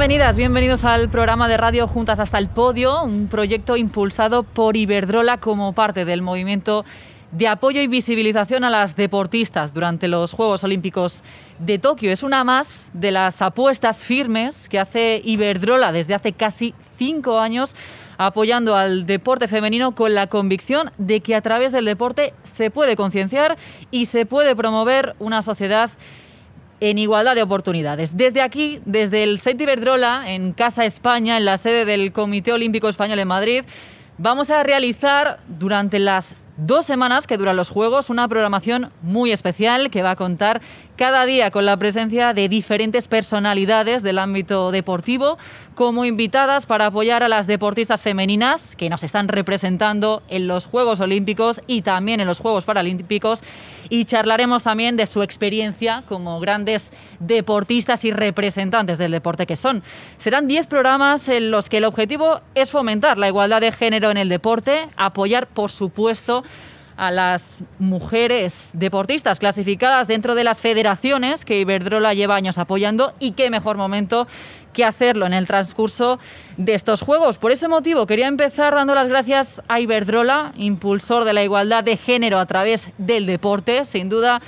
Bienvenidas, bienvenidos al programa de radio Juntas hasta el Podio, un proyecto impulsado por Iberdrola como parte del movimiento de apoyo y visibilización a las deportistas durante los Juegos Olímpicos de Tokio. Es una más de las apuestas firmes que hace Iberdrola desde hace casi cinco años apoyando al deporte femenino con la convicción de que a través del deporte se puede concienciar y se puede promover una sociedad en igualdad de oportunidades. Desde aquí, desde el Set Iberdrola, en Casa España, en la sede del Comité Olímpico Español en Madrid, vamos a realizar durante las dos semanas que duran los Juegos, una programación muy especial que va a contar cada día con la presencia de diferentes personalidades del ámbito deportivo como invitadas para apoyar a las deportistas femeninas que nos están representando en los Juegos Olímpicos y también en los Juegos Paralímpicos y charlaremos también de su experiencia como grandes deportistas y representantes del deporte que son. Serán 10 programas en los que el objetivo es fomentar la igualdad de género en el deporte, apoyar por supuesto a las mujeres deportistas clasificadas dentro de las federaciones que Iberdrola lleva años apoyando y qué mejor momento que hacerlo en el transcurso de estos Juegos. Por ese motivo quería empezar dando las gracias a Iberdrola, impulsor de la igualdad de género a través del deporte, sin duda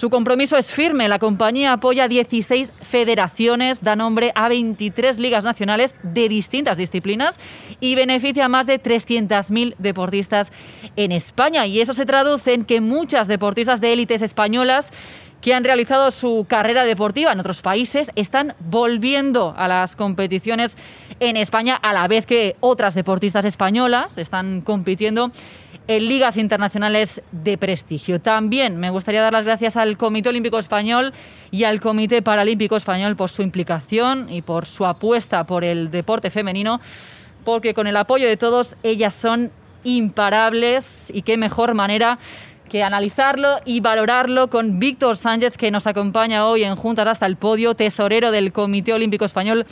su compromiso es firme. La compañía apoya 16 federaciones, da nombre a 23 ligas nacionales de distintas disciplinas y beneficia a más de 300.000 deportistas en España. Y eso se traduce en que muchas deportistas de élites españolas que han realizado su carrera deportiva en otros países están volviendo a las competiciones en España a la vez que otras deportistas españolas están compitiendo en ligas internacionales de prestigio. También me gustaría dar las gracias al Comité Olímpico Español y al Comité Paralímpico Español por su implicación y por su apuesta por el deporte femenino, porque con el apoyo de todos ellas son imparables y qué mejor manera que analizarlo y valorarlo con Víctor Sánchez, que nos acompaña hoy en Juntas hasta el Podio, tesorero del Comité Olímpico Español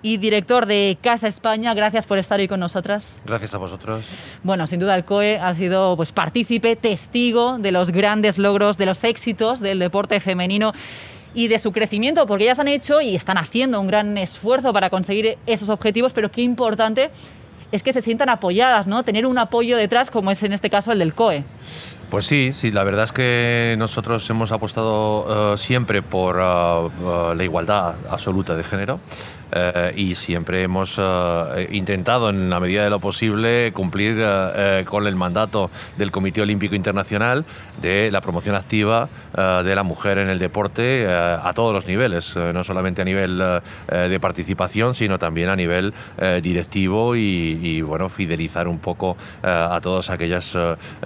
y director de Casa España. Gracias por estar hoy con nosotras. Gracias a vosotros. Bueno, sin duda el COE ha sido pues, partícipe, testigo de los grandes logros, de los éxitos del deporte femenino y de su crecimiento, porque ellas han hecho y están haciendo un gran esfuerzo para conseguir esos objetivos, pero qué importante es que se sientan apoyadas, ¿no? Tener un apoyo detrás, como es en este caso el del COE. Pues sí, sí, la verdad es que nosotros hemos apostado eh, siempre por eh, eh, la igualdad absoluta de género. Eh, y siempre hemos eh, intentado, en la medida de lo posible, cumplir eh, con el mandato del Comité Olímpico Internacional de la promoción activa de la mujer en el deporte a todos los niveles, no solamente a nivel de participación, sino también a nivel directivo y, bueno, fidelizar un poco a todas aquellas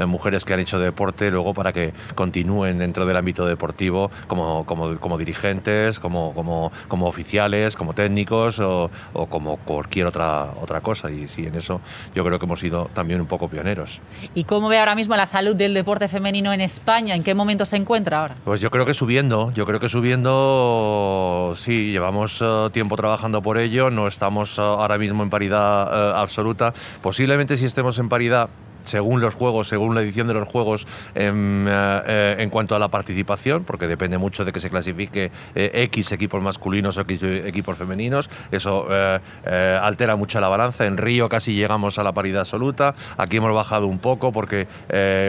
mujeres que han hecho deporte luego para que continúen dentro del ámbito deportivo como, como, como dirigentes, como, como, como oficiales, como técnicos o, como cualquier otra, otra cosa. Y sí, en eso yo creo que hemos sido también un poco pioneros. ¿Y cómo ve ahora mismo la salud del deporte femenino en España? ¿En qué momento se encuentra ahora? Pues yo creo que subiendo, yo creo que subiendo, sí, llevamos eh, tiempo trabajando por ello, no estamos eh, ahora mismo en paridad eh, absoluta. Posiblemente si estemos en paridad según los juegos, según la edición de los juegos, en, eh, eh, en cuanto a la participación, porque depende mucho de que se clasifique eh, X equipos masculinos o X equipos femeninos. Eso altera mucho la balanza. En Río casi llegamos a la paridad absoluta. Aquí hemos bajado un poco porque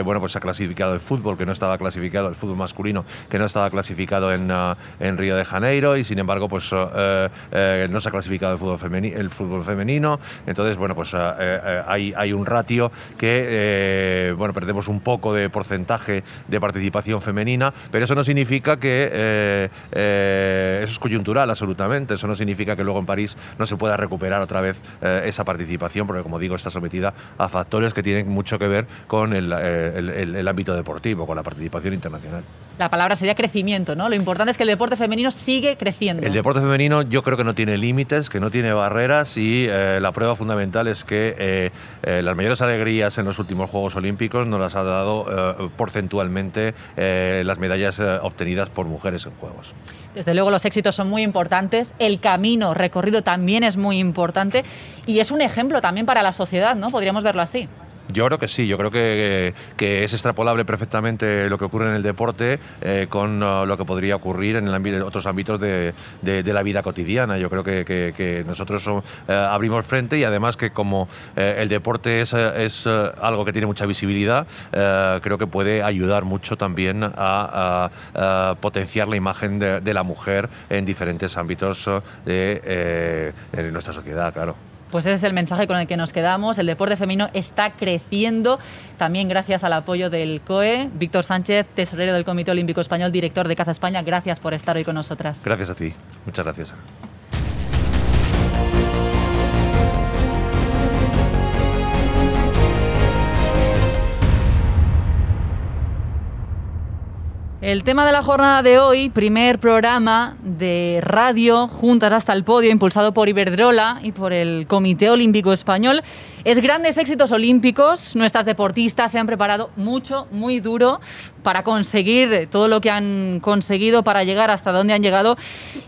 bueno, pues se ha clasificado el fútbol, que no estaba clasificado, el fútbol masculino, que no estaba clasificado en, en Río de Janeiro, y sin embargo, pues no se ha clasificado el fútbol, femenino, el fútbol femenino. Entonces, bueno, pues hay, hay un ratio que eh, bueno, perdemos un poco de porcentaje de participación femenina, pero eso no significa que eh, eh, eso es coyuntural absolutamente, eso no significa que luego en París no se pueda recuperar otra vez esa participación, porque como digo, está sometida a factores que tienen mucho que ver con el, el ámbito deportivo, con la participación internacional. La palabra sería crecimiento, ¿no? Lo importante es que el deporte femenino sigue creciendo. El deporte femenino yo creo que no tiene límites, que no tiene barreras y la prueba fundamental es que las mayores alegrías en los últimos Juegos Olímpicos nos las ha dado eh, porcentualmente eh, las medallas eh, obtenidas por mujeres en Juegos. Desde luego los éxitos son muy importantes, el camino recorrido también es muy importante y es un ejemplo también para la sociedad, ¿no? Podríamos verlo así. Yo creo que sí, yo creo que, que es extrapolable perfectamente lo que ocurre en el deporte eh, con uh, lo que podría ocurrir en, el otros ámbitos de, de, la vida cotidiana. Yo creo que, que, nosotros uh, abrimos frente y además que como uh, el deporte es, es algo que tiene mucha visibilidad, creo que puede ayudar mucho también a, potenciar la imagen de, la mujer en diferentes ámbitos eh, de nuestra sociedad, claro. Pues ese es el mensaje con el que nos quedamos. El deporte femenino está creciendo, también gracias al apoyo del COE. Víctor Sánchez, tesorero del Comité Olímpico Español, director de Casa España, gracias por estar hoy con nosotras. Gracias a ti. Muchas gracias. El tema de la jornada de hoy, primer programa de radio Juntas hasta el Podio, impulsado por Iberdrola y por el Comité Olímpico Español, es grandes éxitos olímpicos. Nuestras deportistas se han preparado mucho, muy duro para conseguir todo lo que han conseguido, para llegar hasta donde han llegado.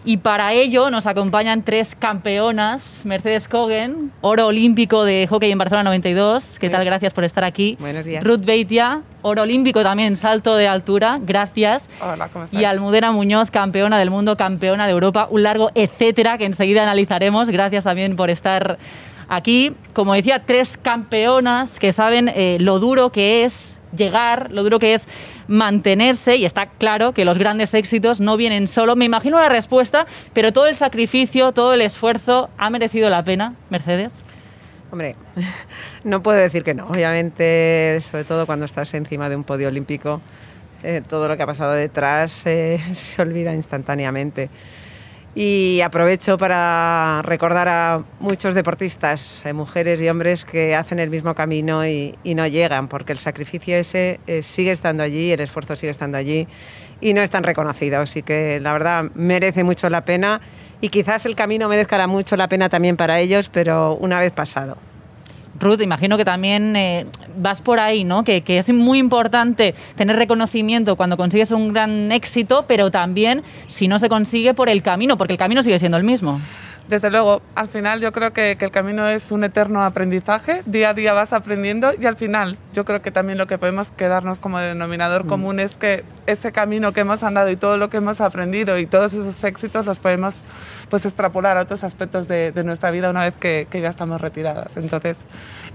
Y para ello nos acompañan tres campeonas. Mercedes Kogen, oro olímpico de hockey en Barcelona 92. ¿Qué tal? Gracias por estar aquí. Buenos días. Ruth Beitia, oro olímpico también, salto de altura. Gracias. Hola, ¿cómo estás? Y Almudena Muñoz, campeona del mundo, campeona de Europa. Un largo etcétera que enseguida analizaremos. Gracias también por estar aquí. Como decía, tres campeonas que saben eh, lo duro que es llegar, lo duro que es mantenerse y está claro que los grandes éxitos no vienen solo. Me imagino la respuesta, pero todo el sacrificio, todo el esfuerzo ha merecido la pena, Mercedes. Hombre, no puedo decir que no. Obviamente, sobre todo cuando estás encima de un podio olímpico, eh, todo lo que ha pasado detrás eh, se olvida instantáneamente. Y aprovecho para recordar a muchos deportistas, eh, mujeres y hombres, que hacen el mismo camino y, no llegan, porque el sacrificio ese eh, sigue estando allí, el esfuerzo sigue estando allí y no están reconocidos. Así que la verdad merece mucho la pena y quizás el camino merezca mucho la pena también para ellos, pero una vez pasado. Ruth, imagino que también eh, vas por ahí, ¿no? Que, que, es muy importante tener reconocimiento cuando consigues un gran éxito, pero también si no se consigue por el camino, porque el camino sigue siendo el mismo. Desde luego, al final yo creo que, que, el camino es un eterno aprendizaje, día a día vas aprendiendo y al final yo creo que también lo que podemos quedarnos como denominador mm. común es que ese camino que hemos andado y todo lo que hemos aprendido y todos esos éxitos los podemos pues extrapolar a otros aspectos de, de nuestra vida una vez que, que, ya estamos retiradas. Entonces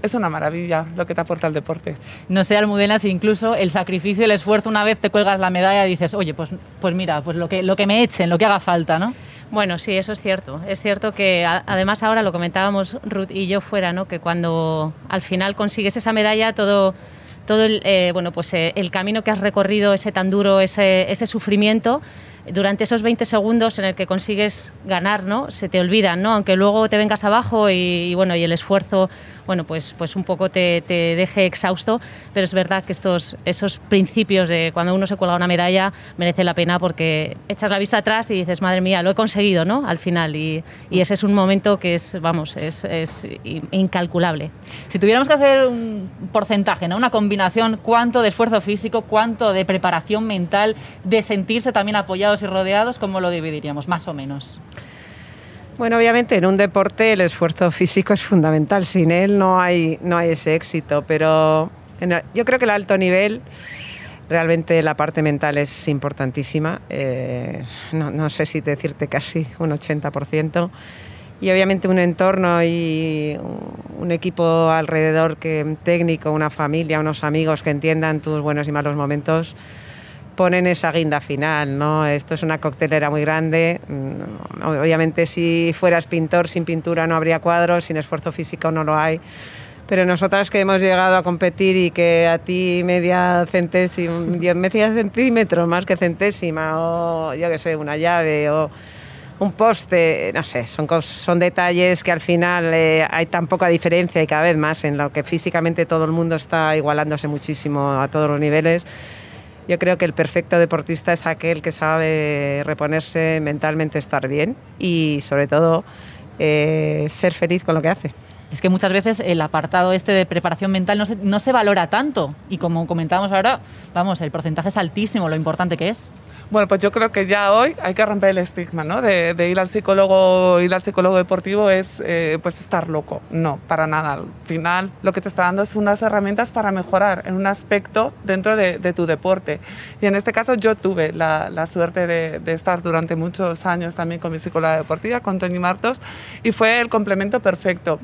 es una maravilla lo que te aporta el deporte. No sé, Almudena, si incluso el sacrificio, el esfuerzo, una vez te cuelgas la medalla y dices, oye, pues, pues mira, pues lo que, lo que me echen, lo que haga falta, ¿no? Bueno, sí, eso es cierto. Es cierto que además ahora lo comentábamos Ruth y yo fuera, ¿no? Que cuando al final consigues esa medalla, todo, todo el, eh, bueno, pues, eh, el camino que has recorrido, ese tan duro, ese, ese sufrimiento, durante esos 20 segundos en el que consigues ganar, ¿no? Se te olvidan, ¿no? Aunque luego te vengas abajo y, y bueno, y el esfuerzo, bueno, pues, pues un poco te, te, deje exhausto, pero es verdad que estos, esos principios de cuando uno se cuelga una medalla merece la pena porque echas la vista atrás y dices, madre mía, lo he conseguido, ¿no? Al final, y, y ese es un momento que es, vamos, es, es incalculable. Si tuviéramos que hacer un porcentaje, ¿no? Una combinación, ¿cuánto de esfuerzo físico, cuánto de preparación mental, de sentirse también apoyado y rodeados, ¿cómo lo dividiríamos, más o menos? Bueno, obviamente en un deporte el esfuerzo físico es fundamental, sin él no hay, no hay ese éxito, pero yo creo que el alto nivel, realmente la parte mental es importantísima, eh, no, no, sé si decirte casi un 80%, y obviamente un entorno y un equipo alrededor que técnico, una familia, unos amigos que entiendan tus buenos y malos momentos, ponen esa guinda final, ¿no? Esto es una coctelera muy grande. Obviamente si fueras pintor sin pintura no habría cuadros, sin esfuerzo físico no lo hay. Pero nosotras que hemos llegado a competir y que a ti media centésima, media centímetro más que centésima, o yo qué sé, una llave o un poste, no sé, son, son detalles que al final eh, hay tan poca diferencia y cada vez más en lo que físicamente todo el mundo está igualándose muchísimo a todos los niveles yo creo que el perfecto deportista es aquel que sabe reponerse mentalmente, estar bien y sobre todo eh, ser feliz con lo que hace. es que muchas veces el apartado este de preparación mental no se, no se valora tanto. Y como comentábamos ahora, vamos, el porcentaje es altísimo, lo importante que es. Bueno, pues yo creo que ya hoy hay que romper el estigma, ¿no? De, ir al psicólogo, ir al psicólogo deportivo es eh, pues estar loco. No, para nada. Al final lo que te está dando es unas herramientas para mejorar en un aspecto dentro de, tu deporte. Y en este caso yo tuve la, la suerte de, de, estar durante muchos años también con mi psicóloga deportiva, con Tony Martos, y fue el complemento perfecto.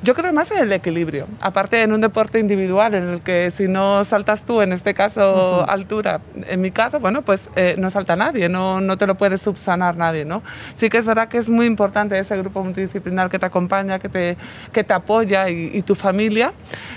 Yo creo más en el equilibrio. Aparte en un deporte individual en el que si no saltas tú, en este caso altura, en mi caso, bueno, pues eh, no salta nadie, no, no te lo puede subsanar nadie, ¿no? Sí que es verdad que es muy importante ese grupo multidisciplinar que te acompaña, que te, que te apoya y, tu familia,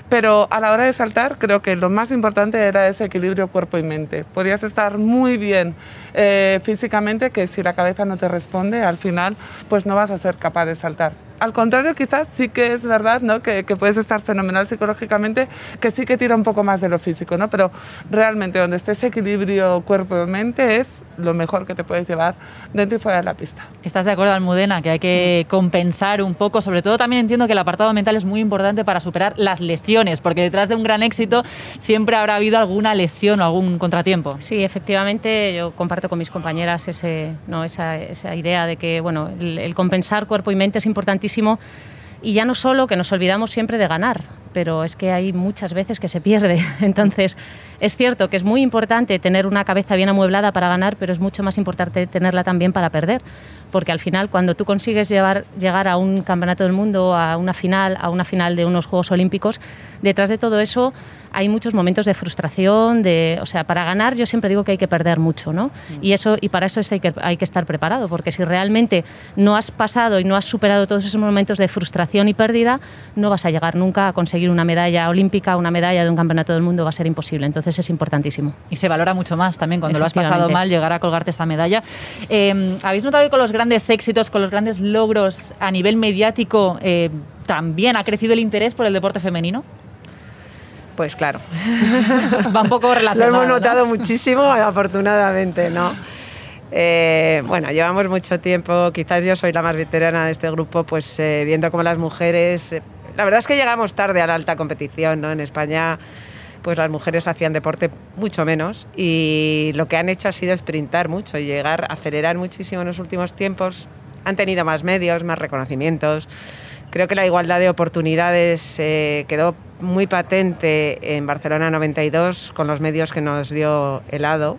pero a la hora de saltar creo que lo más importante era ese equilibrio cuerpo y mente. Podías estar muy bien eh, físicamente que si la cabeza no te responde, al final pues no vas a ser capaz de saltar al contrario, quizás sí que es verdad ¿no? que, puedes estar fenomenal psicológicamente, que sí que tira un poco más de lo físico, ¿no? pero realmente donde esté ese equilibrio cuerpo-mente es lo mejor que te puedes llevar dentro y fuera de la pista. ¿Estás de acuerdo, Almudena, que hay que compensar un poco? Sobre todo también entiendo que el apartado mental es muy importante para superar las lesiones, porque detrás de un gran éxito siempre habrá habido alguna lesión o algún contratiempo. Sí, efectivamente, yo comparto con mis compañeras ese, ¿no? esa, esa idea de que bueno, el compensar cuerpo y mente es importantísimo y ya no solo que nos olvidamos siempre de ganar, pero es que hay muchas veces que se pierde. Entonces, es cierto que es muy importante tener una cabeza bien amueblada para ganar, pero es mucho más importante tenerla también para perder. Porque al final, cuando tú consigues llevar, llegar a un campeonato del mundo, a una final, a una final de unos Juegos Olímpicos, detrás de todo eso hay muchos momentos de frustración, de, o sea, para ganar yo siempre digo que hay que perder mucho, ¿no? Mm. Y, eso, y para eso hay que, hay que estar preparado, porque si realmente no has pasado y no has superado todos esos momentos de frustración y pérdida, no vas a llegar nunca a conseguir una medalla olímpica, una medalla de un campeonato del mundo, va a ser imposible. Entonces es importantísimo. Y se valora mucho más también cuando lo has pasado mal, llegar a colgarte esa medalla. Eh, ¿Habéis notado que con los grandes éxitos, con los grandes logros a nivel mediático, eh, también ha crecido el interés por el deporte femenino? Pues claro. Va un poco relacionado. Lo hemos notado muchísimo, afortunadamente, ¿no? Eh, bueno, llevamos mucho tiempo, quizás yo soy la más veterana de este grupo, pues eh, viendo cómo las mujeres... Eh, la verdad es que llegamos tarde a la alta competición, ¿no? En España pues las mujeres hacían deporte mucho menos y lo que han hecho ha sido sprintar mucho y llegar, a acelerar muchísimo en los últimos tiempos. Han tenido más medios, más reconocimientos. Creo que la igualdad de oportunidades eh, quedó muy patente en Barcelona 92 con los medios que nos dio el ADO,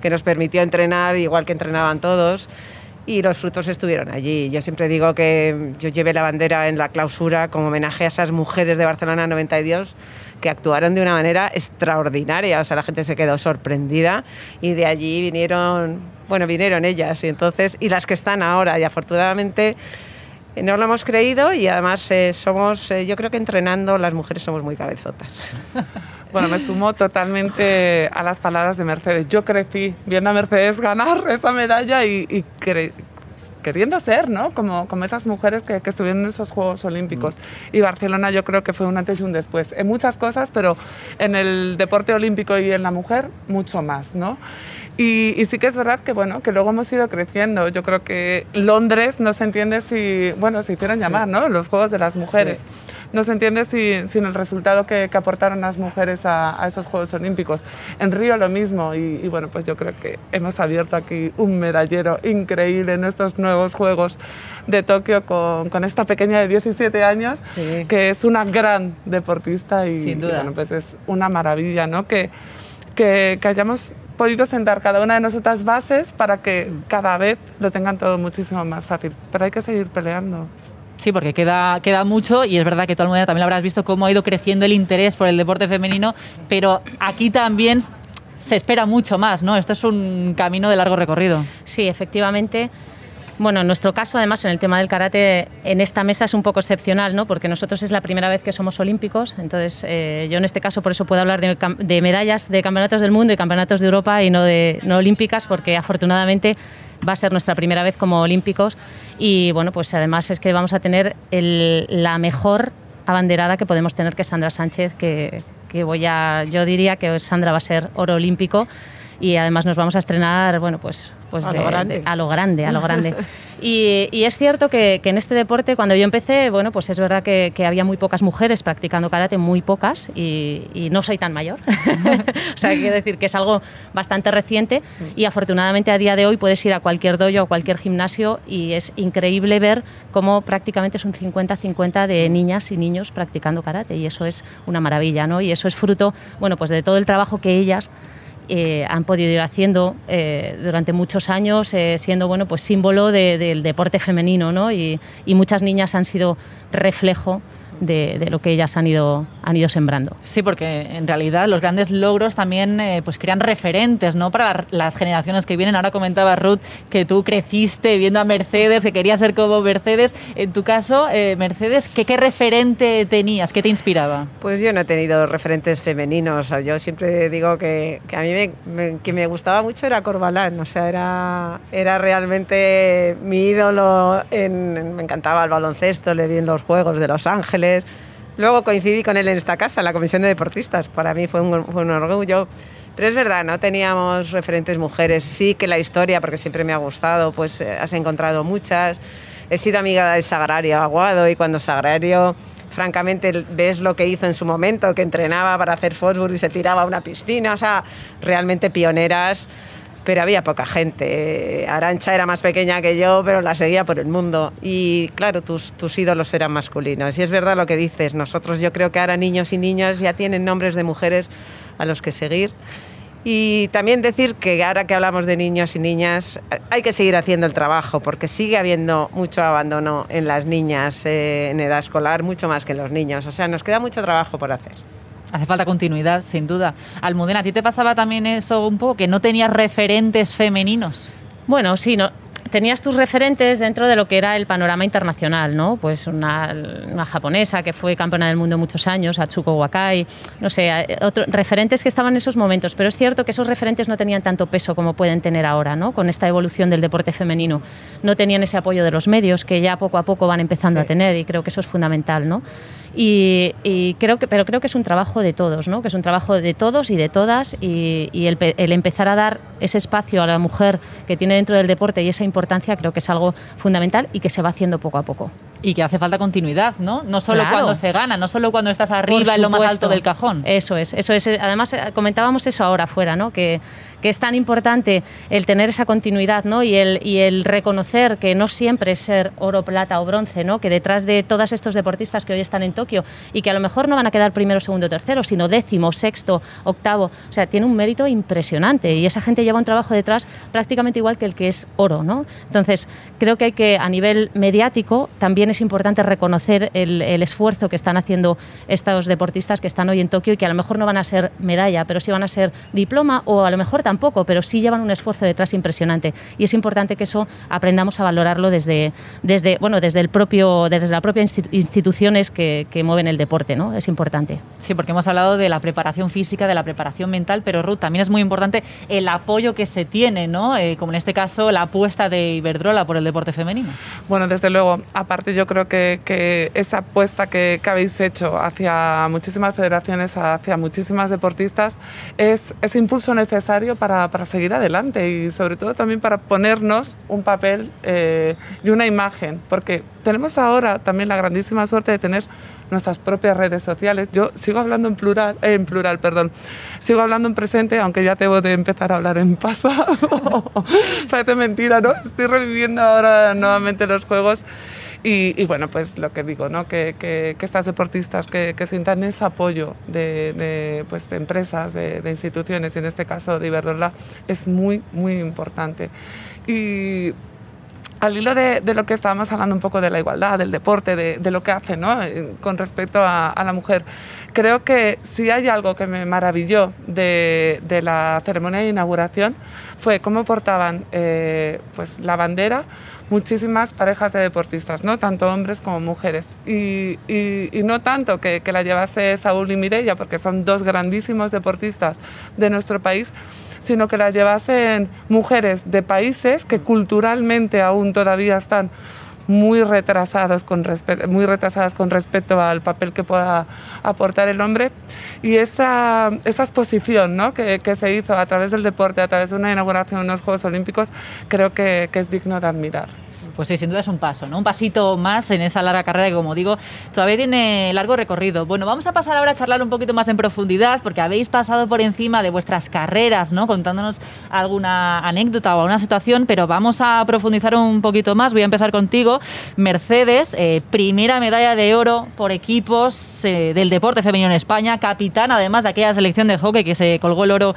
que nos permitió entrenar igual que entrenaban todos y los frutos estuvieron allí. Yo siempre digo que yo llevé la bandera en la clausura como homenaje a esas mujeres de Barcelona 92 que actuaron de una manera extraordinaria, o sea, la gente se quedó sorprendida y de allí vinieron, bueno, vinieron ellas y entonces y las que están ahora y afortunadamente eh, no lo hemos creído y además eh, somos, eh, yo creo que entrenando las mujeres somos muy cabezotas. Bueno, me sumo totalmente a las palabras de Mercedes. Yo crecí viendo a Mercedes ganar esa medalla y, y queriendo ser, ¿no? Como, como esas mujeres que, que estuvieron en esos Juegos Olímpicos. Mm. Y Barcelona yo creo que fue un antes y un después. En muchas cosas, pero en el deporte olímpico y en la mujer, mucho más, ¿no? Y, sí que es verdad que, bueno, que luego hemos ido creciendo. Yo creo que Londres no se entiende si, bueno, se hicieron llamar, ¿no? Los Juegos de las Mujeres. No se entiende si, sin el resultado que, que, aportaron las mujeres a, a, esos Juegos Olímpicos. En Río lo mismo. Y, bueno, pues yo creo que hemos abierto aquí un medallero increíble en estos nuevos Juegos de Tokio con, con esta pequeña de 17 años, que es una gran deportista y, Sin duda. bueno, pues es una maravilla, ¿no? Que, que, que hayamos podido sentar cada una de nosotras bases para que cada vez lo tengan todo muchísimo más fácil. Pero hay que seguir peleando. Sí, porque queda, queda mucho y es verdad que todo el mundo también lo habrás visto cómo ha ido creciendo el interés por el deporte femenino, pero aquí también se espera mucho más, ¿no? Esto es un camino de largo recorrido. Sí, efectivamente. Bueno, en nuestro caso, además, en el tema del karate, en esta mesa es un poco excepcional, ¿no? Porque nosotros es la primera vez que somos olímpicos, entonces eh, yo en este caso por eso puedo hablar de, medallas de campeonatos del mundo y campeonatos de Europa y no de no olímpicas, porque afortunadamente va a ser nuestra primera vez como olímpicos y bueno, pues además es que vamos a tener la mejor abanderada que podemos tener, que es Sandra Sánchez, que, que voy a, yo diría que Sandra va a ser oro olímpico y además nos vamos a estrenar, bueno, pues, pues A lo eh, grande. a lo grande, a lo grande. Y, y es cierto que, que en este deporte, cuando yo empecé, bueno, pues es verdad que, que había muy pocas mujeres practicando karate, muy pocas, y, y no soy tan mayor. o sea, quiero decir que es algo bastante reciente y afortunadamente a día de hoy puedes ir a cualquier dojo, a cualquier gimnasio y es increíble ver cómo prácticamente es un 50-50 de niñas y niños practicando karate y eso es una maravilla, ¿no? Y eso es fruto, bueno, pues de todo el trabajo que ellas eh, han podido ir haciendo eh, durante muchos años, eh, siendo bueno, pues símbolo de- del deporte femenino, ¿no? Y, y muchas niñas han sido reflejo de, de lo que ellas han ido, han ido sembrando. Sí, porque en realidad los grandes logros también eh, pues crean referentes ¿no? para la- las generaciones que vienen. Ahora comentaba Ruth que tú creciste viendo a Mercedes, que querías ser como Mercedes. En tu caso, eh, Mercedes, ¿qué, ¿qué referente tenías? ¿Qué te inspiraba? Pues yo no he tenido referentes femeninos. O sea, yo siempre digo que, que a mí me, me- que me gustaba mucho era Corbalán. O sea, era, era realmente mi ídolo. En, me encantaba el baloncesto, le vi en los Juegos de Los Ángeles. Luego coincidí con él en esta casa, en la Comisión de Deportistas. Para mí fue un, fue orgullo. Pero es verdad, no teníamos referentes mujeres. Sí que la historia, porque siempre me ha gustado, pues eh, has encontrado muchas. He sido amiga de Sagrario Aguado y cuando Sagrario francamente ves lo que hizo en su momento, que entrenaba para hacer fútbol y se tiraba a una piscina, o sea, realmente pioneras, pero había poca gente. Arancha era más pequeña que yo, pero la seguía por el mundo. Y claro, tus, tus ídolos eran masculinos. Y es verdad lo que dices, nosotros yo creo que ahora niños y niñas ya tienen nombres de mujeres a los que seguir. Y también decir que ahora que hablamos de niños y niñas, hay que seguir haciendo el trabajo porque sigue habiendo mucho abandono en las niñas eh, en edad escolar, mucho más que en los niños. O sea, nos queda mucho trabajo por hacer. Hace falta continuidad, sin duda. Almudena, ¿a ti te pasaba también eso un poco, que no tenías referentes femeninos? Bueno, sí, no, tenías tus referentes dentro de lo que era el panorama internacional, ¿no? Pues una, una japonesa que fue campeona del mundo muchos años, Atsuko Wakai, no sé, eh, otro- referentes que estaban en esos momentos, pero es cierto que esos referentes no tenían tanto peso como pueden tener ahora, ¿no? Con esta evolución del deporte femenino. No tenían ese apoyo de los medios que ya poco a poco van empezando Sí. a tener y creo que eso es fundamental, ¿no? Y, y creo que, pero creo que es un trabajo de todos, ¿no? Que es un trabajo de todos y de todas y, y el, pe- el empezar a dar ese espacio a la mujer que tiene dentro del deporte y esa importancia creo que es algo fundamental y que se va haciendo poco a poco. Y que hace falta continuidad, ¿no? No solo Claro. cuando se gana, no solo cuando estás arriba en lo más alto del cajón. Eso es, eso es. Además, eh, comentábamos eso ahora afuera, ¿no? Que, que es tan importante el tener esa continuidad, ¿no? Y el, reconocer que no siempre es ser oro, plata o bronce, ¿no? Que detrás de todos estos deportistas que hoy están en Tokio y que a lo mejor no van a quedar primero, segundo, tercero, sino décimo, sexto, octavo. O sea, tiene un mérito impresionante y esa gente lleva un trabajo detrás prácticamente igual que el que es oro, ¿no? Entonces, creo que hay que, a nivel mediático, también es importante reconocer el, el esfuerzo que están haciendo estos deportistas que están hoy en Tokio y que a lo mejor no van a ser medalla, pero sí van a ser diploma o a lo mejor tampoco, pero sí llevan un esfuerzo detrás impresionante. Y es importante que eso aprendamos a valorarlo desde, desde, bueno, desde, el propio, desde la propia insti- instituciones que, que mueven el deporte, ¿no? Es importante. Sí, porque hemos hablado de la preparación física, de la preparación mental, pero Ruth, también es muy importante el apoyo que se tiene, ¿no? Eh, como en este caso la apuesta de Iberdrola por el deporte femenino. Bueno, desde luego. Aparte, yo creo que, que esa apuesta que, que habéis hecho hacia muchísimas federaciones, hacia muchísimas deportistas, es ese impulso necesario para, para seguir adelante y sobre todo también para ponernos un papel eh, y una imagen. Porque tenemos ahora también la grandísima suerte de tener nuestras propias redes sociales. Yo sigo hablando en plural, eh, en plural, perdón. Sigo hablando en presente, aunque ya debo de empezar a hablar en pasado. Parece mentira, ¿no? Estoy reviviendo ahora nuevamente los juegos. Y, y bueno, pues lo que digo, ¿no? que, que, que estas deportistas que, que sientan ese apoyo de, de, pues, de empresas, de, de instituciones, y en este caso de Iberdrola, es muy, muy importante. Y al hilo de, de, lo que estábamos hablando un poco de la igualdad, del deporte, de, de lo que hace ¿no? Eh, con respecto a, a, la mujer, creo que si hay algo que me maravilló de, de la ceremonia de inauguración fue cómo portaban eh, pues, la bandera muchísimas parejas de deportistas, ¿no? tanto hombres como mujeres. Y, y, no tanto que, que, la llevase Saúl y Mireia, porque son dos grandísimos deportistas de nuestro país, sino que la llevasen mujeres de países que culturalmente aún todavía están muy retrasados con muy retrasadas con respecto al papel que pueda aportar el hombre y esa, esa exposición ¿no? que, que, se hizo a través del deporte, a través de una inauguración de unos Juegos Olímpicos, creo que, que es digno de admirar pues sí, sin duda es un paso, ¿no? Un pasito más en esa larga carrera que, como digo, todavía tiene largo recorrido. Bueno, vamos a pasar ahora a charlar un poquito más en profundidad, porque habéis pasado por encima de vuestras carreras, ¿no? Contándonos alguna anécdota o alguna situación, pero vamos a profundizar un poquito más. Voy a empezar contigo. Mercedes, eh, primera medalla de oro por equipos eh, del deporte femenino en España, capitán además de aquella selección de hockey que se colgó el oro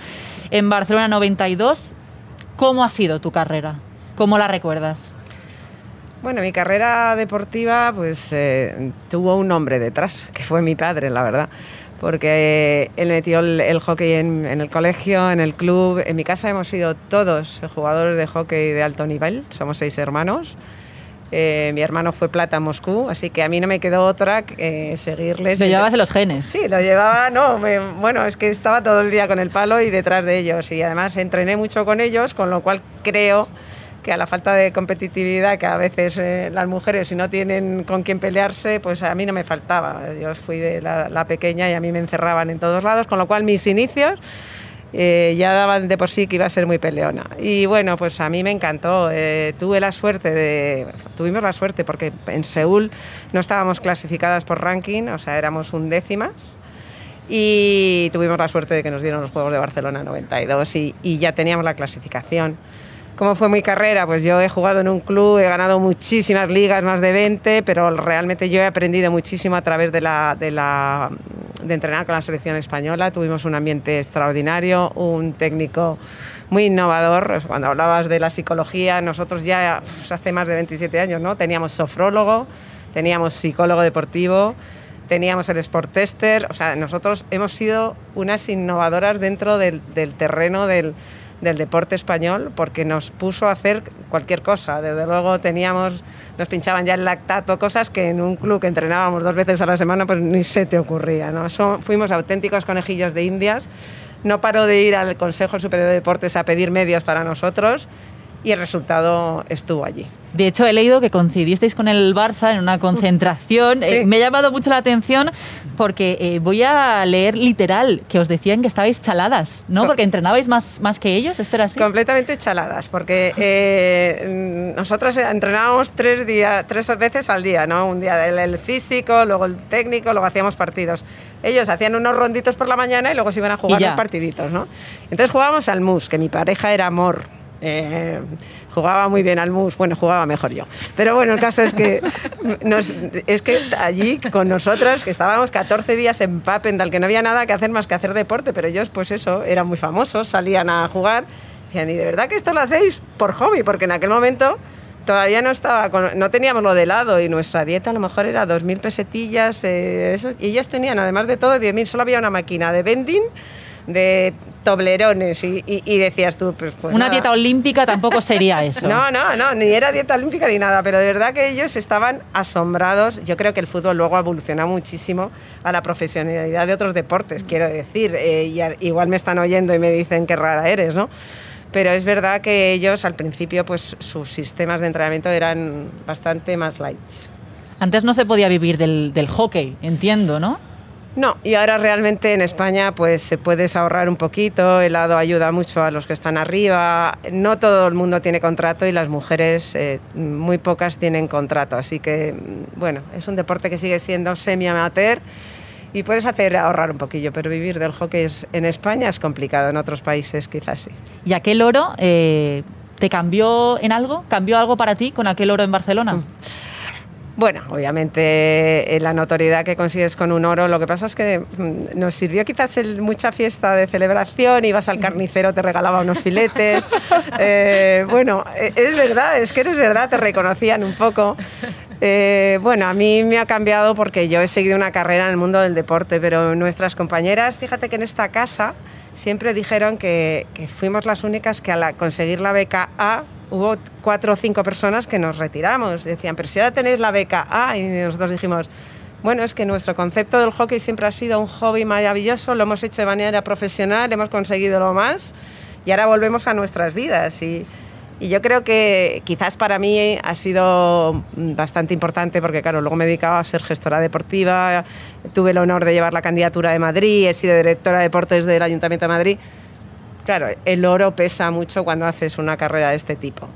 en Barcelona 92. ¿Cómo ha sido tu carrera? ¿Cómo la recuerdas? Bueno, mi carrera deportiva pues eh, tuvo un nombre detrás, que fue mi padre, la verdad, porque él metió el, hockey en, el colegio, en el club. En mi casa hemos sido todos jugadores de hockey de alto nivel, somos seis hermanos. Eh, mi hermano fue plata en Moscú, así que a mí no me quedó otra que seguirles. ¿Lo llevabas en los genes? Sí, lo llevaba, no, bueno, es que estaba todo el día con el palo y detrás de ellos. Y además entrené mucho con ellos, con lo cual creo que a la falta de competitividad que a veces eh, las mujeres si no tienen con quién pelearse, pues a mí no me faltaba. Yo fui de la, pequeña y a mí me encerraban en todos lados, con lo cual mis inicios eh, ya daban de por sí que iba a ser muy peleona. Y bueno, pues a mí me encantó. Eh, tuve la suerte de, tuvimos la suerte porque en Seúl no estábamos clasificadas por ranking, o sea, éramos undécimas y tuvimos la suerte de que nos dieron los Juegos de Barcelona 92 y, y ya teníamos la clasificación. ¿Cómo fue mi carrera? Pues yo he jugado en un club, he ganado muchísimas ligas, más de 20, pero realmente yo he aprendido muchísimo a través de, la, de, entrenar con la selección española. Tuvimos un ambiente extraordinario, un técnico muy innovador. Cuando hablabas de la psicología, nosotros ya pues, hace más de 27 años ¿no? teníamos sofrólogo, teníamos psicólogo deportivo, teníamos el sport tester. O sea, nosotros hemos sido unas innovadoras dentro del terreno del del deporte español porque nos puso a hacer cualquier cosa. Desde luego teníamos, nos pinchaban ya el lactato, cosas que en un club que entrenábamos dos veces a la semana pues ni se te ocurría. ¿no? fuimos auténticos conejillos de indias. No paró de ir al Consejo Superior de Deportes a pedir medios para nosotros y el resultado estuvo allí. De hecho, he leído que coincidisteis con el Barça en una concentración. Eh, me ha llamado mucho la atención porque eh, voy a leer literal que os decían que estabais chaladas, ¿no? Porque entrenabais más, más que ellos, ¿esto era así? Completamente chaladas, porque eh, nosotros entrenábamos tres, días, tres veces al día, ¿no? Un día el, físico, luego el técnico, luego hacíamos partidos. Ellos hacían unos ronditos por la mañana y luego se iban a jugar los partiditos, ¿no? Entonces jugábamos al mus, que mi pareja era amor eh, jugaba muy bien al mus, bueno, jugaba mejor yo. Pero bueno, el caso es que, es que allí con nosotros, que estábamos 14 días en Papendal, que no había nada que hacer más que hacer deporte, pero ellos, pues eso, eran muy famosos, salían a jugar. Decían, ¿y de verdad que esto lo hacéis por hobby? Porque en aquel momento todavía no estaba, no teníamos lo de helado y nuestra dieta a lo mejor era 2.000 pesetillas, eh, y ellos tenían, además de todo, 10.000, solo había una máquina de vending de toblerones y, decías tú... Pues, pues Una dieta olímpica tampoco sería eso. no, no, no, ni era dieta olímpica ni nada, pero de verdad que ellos estaban asombrados. Yo creo que el fútbol luego ha evolucionado muchísimo a la profesionalidad de otros deportes, quiero decir. Eh, igual me están oyendo y me dicen que rara eres, ¿no? Pero es verdad que ellos al principio pues sus sistemas de entrenamiento eran bastante más light. Antes no se podía vivir del, del hockey, entiendo, ¿no? No, y ahora realmente en España pues se puedes ahorrar un poquito, el lado ayuda mucho a los que están arriba, no todo el mundo tiene contrato y las mujeres eh, muy pocas tienen contrato, así que mm, bueno, es un deporte que sigue siendo semi-amateur y puedes hacer ahorrar un poquillo, pero vivir del hockey en España es complicado, en otros países quizás sí. ¿Y aquel oro eh, te cambió en algo? ¿Cambió algo para ti con aquel oro en Barcelona? Mm. Bueno, obviamente eh, la notoriedad que consigues con un oro, lo que pasa es que mm, nos sirvió quizás mucha fiesta de celebración, ibas al carnicero, te regalaba unos filetes. Eh, bueno, eh, es verdad, es que eres verdad, te reconocían un poco. bueno, a mí me ha cambiado porque yo he seguido una carrera en el mundo del deporte, pero nuestras compañeras, fíjate que en esta casa siempre dijeron que, que fuimos las únicas que al conseguir la beca A hubo cuatro o cinco personas que nos retiramos. Decían, pero si ahora tenéis la beca A, y nosotros dijimos, bueno, es que nuestro concepto del hockey siempre ha sido un hobby maravilloso, lo hemos hecho de manera profesional, hemos conseguido lo más y ahora volvemos a nuestras vidas. Y, Y yo creo que quizás para mí ha sido bastante importante porque, claro, luego me dedicaba a ser gestora deportiva, tuve el honor de llevar la candidatura de Madrid, he sido directora de deportes del Ayuntamiento de Madrid. Claro, el oro pesa mucho cuando haces una carrera de este tipo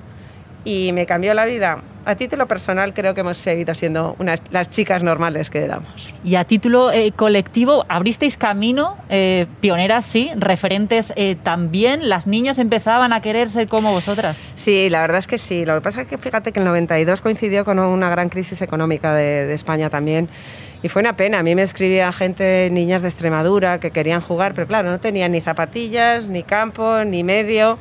y me cambió la vida. A título personal creo que hemos seguido siendo unas, las chicas normales que éramos. Y a título eh, colectivo, abristeis camino, eh, pioneras sí, referentes eh, también, las niñas empezaban a querer ser como vosotras. Sí, la verdad es que sí. Lo que pasa es que fíjate que el 92 coincidió con una gran crisis económica de, de España también. Y fue una pena. A mí me escribía gente, niñas de Extremadura, que querían jugar, pero claro, no tenían ni zapatillas, ni campo, ni medio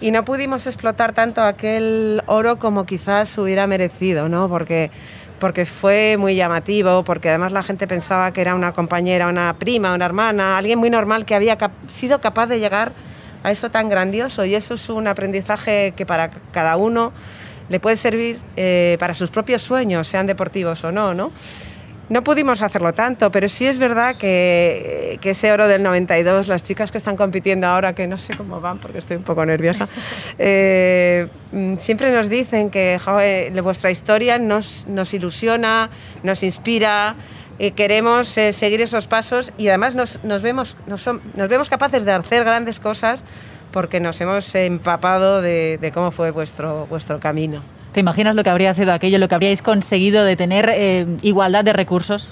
y no pudimos explotar tanto aquel oro como quizás hubiera merecido, ¿no? Porque, porque fue muy llamativo, porque además la gente pensaba que era una compañera, una prima, una hermana, alguien muy normal que había sido capaz de llegar a eso tan grandioso y eso es un aprendizaje que para cada uno le puede servir eh, para sus propios sueños, sean deportivos o no, ¿no? No pudimos hacerlo tanto, pero sí es verdad que, que, ese oro del 92, las chicas que están compitiendo ahora, que no sé cómo van porque estoy un poco nerviosa, eh, mm, siempre nos dicen que joder, vuestra historia nos, nos ilusiona, nos inspira, eh, queremos eh, seguir esos pasos y además nos, nos vemos, nos, son, nos, vemos capaces de hacer grandes cosas porque nos hemos empapado de, de cómo fue vuestro, vuestro camino. ¿Te imaginas lo que habría sido aquello, lo que habríais conseguido de tener eh, igualdad de recursos?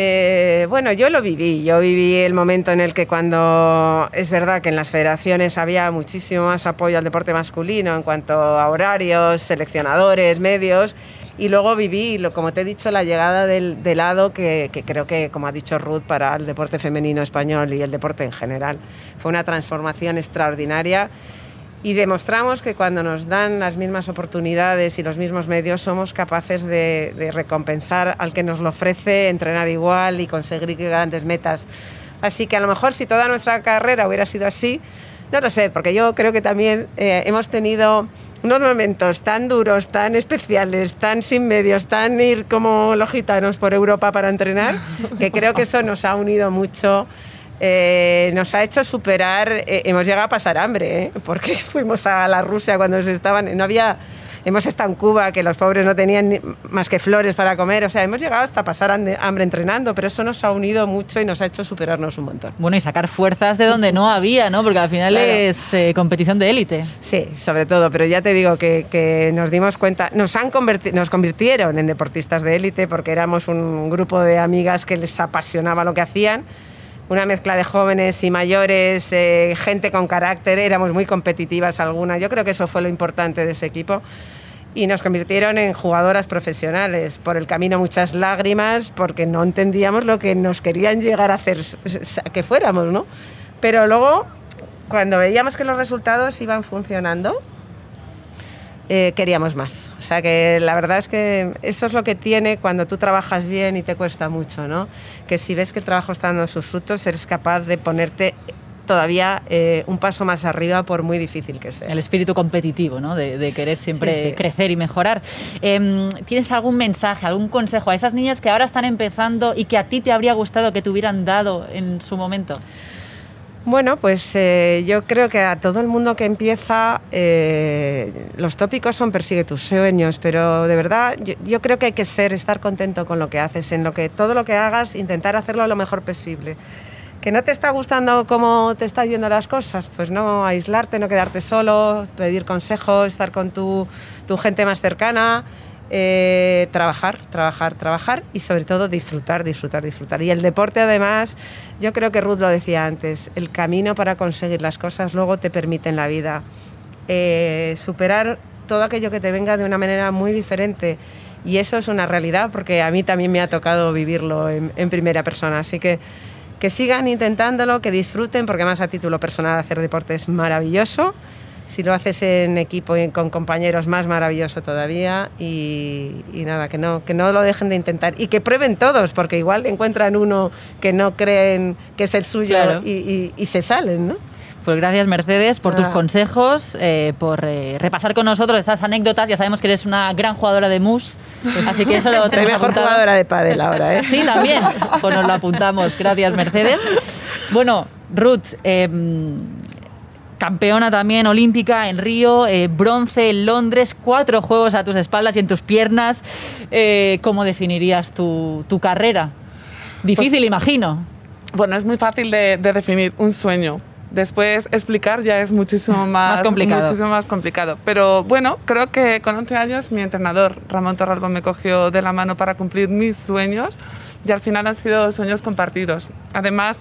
Eh, bueno, yo lo viví. Yo viví el momento en el que cuando es verdad que en las federaciones había muchísimo más apoyo al deporte masculino en cuanto a horarios, seleccionadores, medios. Y luego viví, como te he dicho, la llegada del, lado que, creo que, como ha dicho Ruth, para el deporte femenino español y el deporte en general. Fue una transformación extraordinaria y demostramos que cuando nos dan las mismas oportunidades y los mismos medios somos capaces de, de, recompensar al que nos lo ofrece, entrenar igual y conseguir grandes metas. Así que a lo mejor si toda nuestra carrera hubiera sido así, no lo sé, porque yo creo que también eh, hemos tenido unos momentos tan duros, tan especiales, tan sin medios, tan ir como los gitanos por Europa para entrenar, que creo que eso nos ha unido mucho eh, nos ha hecho superar, eh, hemos llegado a pasar hambre, ¿eh? porque fuimos a la Rusia cuando se estaban, no había, hemos estado en Cuba, que los pobres no tenían más que flores para comer, o sea, hemos llegado hasta pasar hambre entrenando, pero eso nos ha unido mucho y nos ha hecho superarnos un montón. Bueno, y sacar fuerzas de donde no había, ¿no? Porque al final claro. es eh, competición de élite. Sí, sobre todo, pero ya te digo que, que nos dimos cuenta, nos, han converti nos convirtieron en deportistas de élite porque éramos un grupo de amigas que les apasionaba lo que hacían una mezcla de jóvenes y mayores, eh, gente con carácter, éramos muy competitivas algunas. Yo creo que eso fue lo importante de ese equipo. Y nos convirtieron en jugadoras profesionales. Por el camino muchas lágrimas, porque no entendíamos lo que nos querían llegar a hacer que fuéramos, ¿no? Pero luego, cuando veíamos que los resultados iban funcionando, eh, queríamos más. O sea que la verdad es que eso es lo que tiene cuando tú trabajas bien y te cuesta mucho, ¿no? Que si ves que el trabajo está dando sus frutos, eres capaz de ponerte todavía eh, un paso más arriba por muy difícil que sea. El espíritu competitivo, ¿no? De, de querer siempre sí, sí. crecer y mejorar. Eh, ¿Tienes algún mensaje, algún consejo a esas niñas que ahora están empezando y que a ti te habría gustado que te hubieran dado en su momento? Bueno, pues eh, yo creo que a todo el mundo que empieza, eh, los tópicos son persigue tus sueños, pero de verdad yo, yo, creo que hay que ser, estar contento con lo que haces, en lo que todo lo que hagas, intentar hacerlo lo mejor posible. Que no te está gustando cómo te están yendo las cosas, pues no aislarte, no quedarte solo, pedir consejos, estar con tu, tu gente más cercana, eh, trabajar, trabajar, trabajar y sobre todo disfrutar, disfrutar, disfrutar. Y el deporte además, yo creo que Ruth lo decía antes, el camino para conseguir las cosas luego te permite en la vida eh, superar todo aquello que te venga de una manera muy diferente. Y eso es una realidad porque a mí también me ha tocado vivirlo en, en primera persona. Así que que sigan intentándolo, que disfruten, porque más a título personal hacer deporte es maravilloso si lo haces en equipo y con compañeros, más maravilloso todavía. Y, y, nada, que no, que no lo dejen de intentar. Y que prueben todos, porque igual encuentran uno que no creen que es el suyo claro. y, y, y, se salen, ¿no? Pues gracias Mercedes por ah. tus consejos, eh, por eh, repasar con nosotros esas anécdotas. Ya sabemos que eres una gran jugadora de mus, así que eso lo Soy mejor apuntado. jugadora de pádel ahora, ¿eh? Sí, también. Pues nos lo apuntamos. Gracias Mercedes. Bueno, Ruth, eh, campeona también olímpica en Río, eh, bronce en Londres, cuatro juegos a tus espaldas y en tus piernas. Eh, ¿Cómo definirías tu, tu carrera? Difícil, Pues- imagino. Bueno, es muy fácil de, de definir un sueño. Después explicar ya es muchísimo más, complicado. Muchísimo más complicado. Pero bueno, creo que con 11 años mi entrenador Ramón Torralbo me cogió de la mano para cumplir mis sueños y al final han sido sueños compartidos. Además,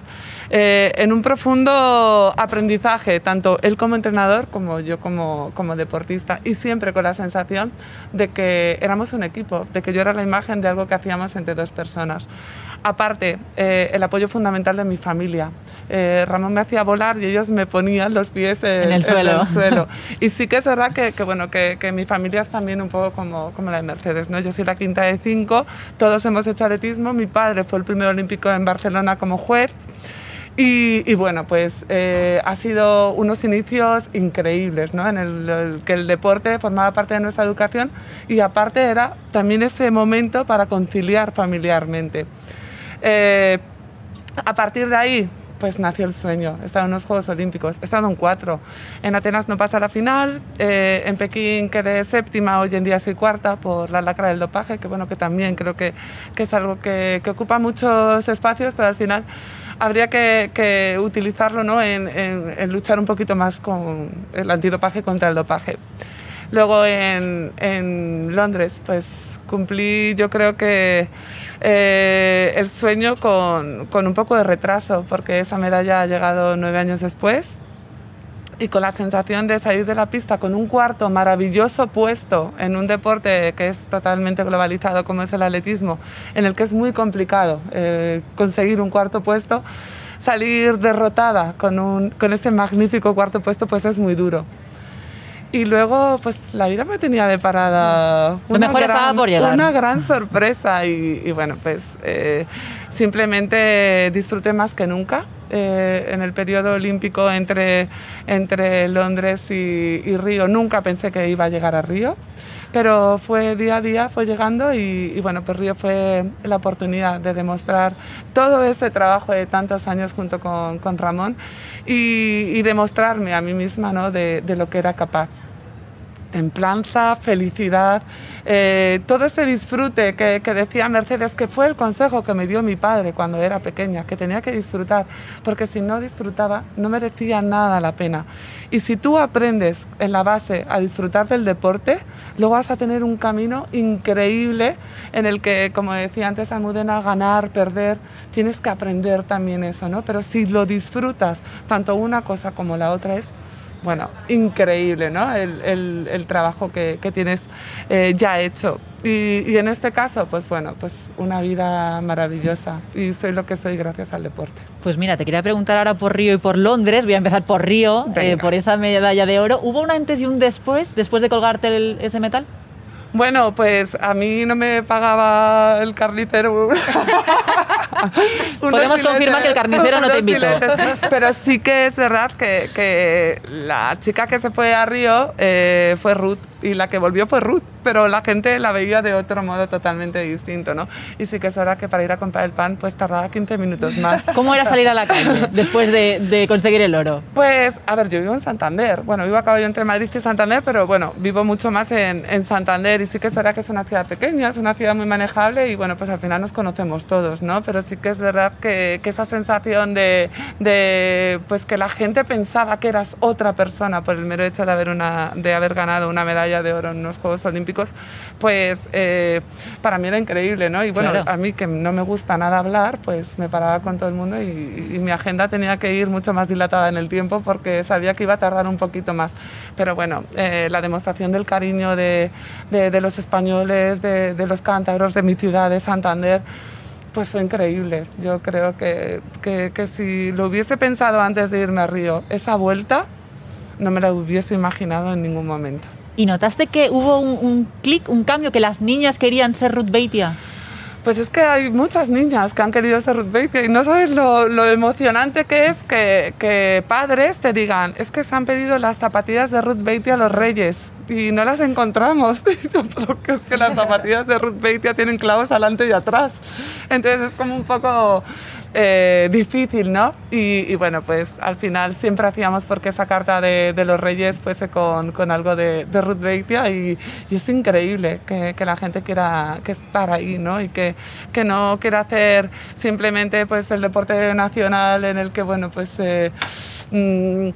eh, en un profundo aprendizaje, tanto él como entrenador como yo como, como deportista y siempre con la sensación de que éramos un equipo, de que yo era la imagen de algo que hacíamos entre dos personas. Aparte, eh, el apoyo fundamental de mi familia. Eh, Ramón me hacía volar y ellos me ponían los pies en, En el suelo. suelo. Y sí que es verdad que, que, bueno, que, que mi familia es también un poco como, como la de Mercedes. ¿no? Yo soy la quinta de cinco, todos hemos hecho atletismo. Mi padre fue el primer olímpico en Barcelona como juez. Y, y bueno, pues eh, ha sido unos inicios increíbles, ¿no? En el, el que el deporte formaba parte de nuestra educación y aparte era también ese momento para conciliar familiarmente. Eh, a partir de ahí, pues nació el sueño. He estado en los Juegos Olímpicos, he estado en cuatro. En Atenas no pasa la final, eh, en Pekín quedé séptima, hoy en día soy cuarta por la lacra del dopaje, que bueno, que también creo que, que es algo que, que ocupa muchos espacios, pero al final habría que, que utilizarlo ¿no? en, en- en luchar un poquito más con el antidopaje contra el dopaje. Luego en, en Londres, pues cumplí yo creo que eh, el sueño con, con un poco de retraso, porque esa medalla ha llegado nueve años después y con la sensación de salir de la pista con un cuarto maravilloso puesto en un deporte que es totalmente globalizado como es el atletismo, en el que es muy complicado eh, conseguir un cuarto puesto, salir derrotada con, un, con ese magnífico cuarto puesto pues es muy duro. Y luego, pues la vida me tenía de parada. Lo mejor estaba por llegar. Una gran sorpresa y, y bueno, pues eh, simplemente disfruté más que nunca. eh, en el periodo olímpico entre, entre Londres y, y Río. Nunca pensé que iba a llegar a Río, pero fue día a día, fue llegando y, y bueno, pues Río fue la oportunidad de demostrar todo ese trabajo de tantos años junto con, con Ramón y, y demostrarme a mí misma ¿no? de, de lo que era capaz templanza, felicidad, eh, todo ese disfrute que, que decía Mercedes, que fue el consejo que me dio mi padre cuando era pequeña, que tenía que disfrutar, porque si no disfrutaba no merecía nada la pena. Y si tú aprendes en la base a disfrutar del deporte, luego vas a tener un camino increíble en el que, como decía antes Almudena, ganar, perder, tienes que aprender también eso, ¿no? Pero si lo disfrutas, tanto una cosa como la otra es bueno, increíble, ¿no? El, el- el trabajo que, que tienes eh, ya hecho. Y, y en este caso, pues bueno, pues una vida maravillosa. Y soy lo que soy gracias al deporte. Pues mira, te quería preguntar ahora por Río y por Londres. Voy a empezar por Río, eh, por esa medalla de oro. ¿Hubo un antes y un después, después de colgarte el- ese metal? Bueno, pues a mí no me pagaba el carnicero. Podemos confirmar que el carnicero no te invitó. Pero sí que es verdad que, que la chica que se fue a Río eh, fue Ruth y la que volvió fue Ruth, pero la gente la veía de otro modo totalmente distinto, ¿no? Y sí que es verdad que para ir a comprar el pan pues tardaba 15 minutos más. ¿Cómo era salir a la calle después de, de conseguir el oro? Pues, a ver, yo vivo en Santander. Bueno, vivo a caballo entre Madrid y Santander, pero bueno, vivo mucho más en, en Santander y sí que es verdad que es una ciudad pequeña, es una ciudad muy manejable y bueno, pues al final nos conocemos todos, ¿no? Pero sí que es verdad que, que esa sensación de, de, pues que la gente pensaba que eras otra persona por el mero hecho de haber, una, de haber ganado una medalla de oro en los Juegos Olímpicos, pues eh, para mí era increíble, ¿no? Y bueno, Claro. a mí que no me gusta nada hablar, pues me paraba con todo el mundo y, y mi agenda tenía que ir mucho más dilatada en el tiempo porque sabía que iba a tardar un poquito más. Pero bueno, eh, la demostración del cariño de, de- de los españoles, de, de los cántabros de mi ciudad, de Santander, pues fue increíble. Yo creo que, que, que si lo hubiese pensado antes de irme a Río, esa vuelta, no me la hubiese imaginado en ningún momento. ¿Y notaste que hubo un, clic, un cambio, que las niñas querían ser Ruth Beitia? Pues es que hay muchas niñas que han querido ser Ruth Beitia y no sabes lo, emocionante que es que, que padres te digan, es que se han pedido las zapatillas de Ruth Beitia a los reyes y no las encontramos. Y yo, pero que es que las zapatillas de Ruth Beitia tienen clavos adelante y atrás. Entonces es como un poco, eh, difícil, ¿no? Y, bueno, pues al final siempre hacíamos porque esa carta de, los Reyes fuese con, algo de, Ruth Beitia y, es increíble que, la gente quiera estar ahí, ¿no? Y que, que no quiera hacer simplemente pues el deporte nacional en el que, bueno, pues... Eh, mm,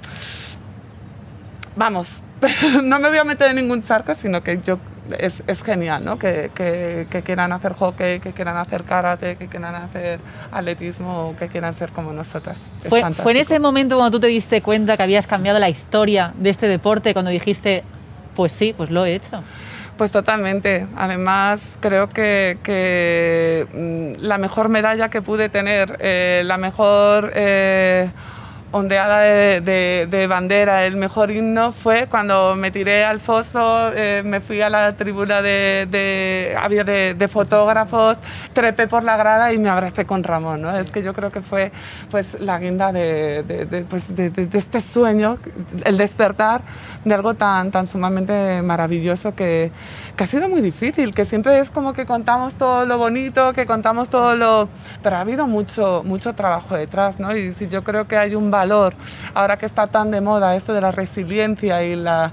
vamos, no me voy a meter en ningún charco, sino que yo es, es genial, ¿no? Que, que, que, quieran hacer hockey, que quieran hacer karate, que quieran hacer atletismo, que quieran ser como nosotras. Fue, ¿Fue en ese momento cuando tú te diste cuenta que habías cambiado la historia de este deporte, cuando dijiste, pues sí, pues lo he hecho? Pues totalmente. Además, creo que, que mm, la mejor medalla que pude tener, eh, la mejor... Eh, ondeada de, de, bandera, el mejor himno fue cuando me tiré al foso, eh, me fui a la tribuna de, de, de, fotógrafos, trepé por la grada y me abracé con Ramón. ¿no? Es que yo creo que fue pues, la guinda de, pues, este sueño, el despertar de algo tan, tan sumamente maravilloso que, que ha sido muy difícil, que siempre es como que contamos todo lo bonito, que contamos todo lo... Pero ha habido mucho, mucho trabajo detrás, ¿no? Y si yo creo que hay un valor, ahora que está tan de moda esto de la resiliencia y la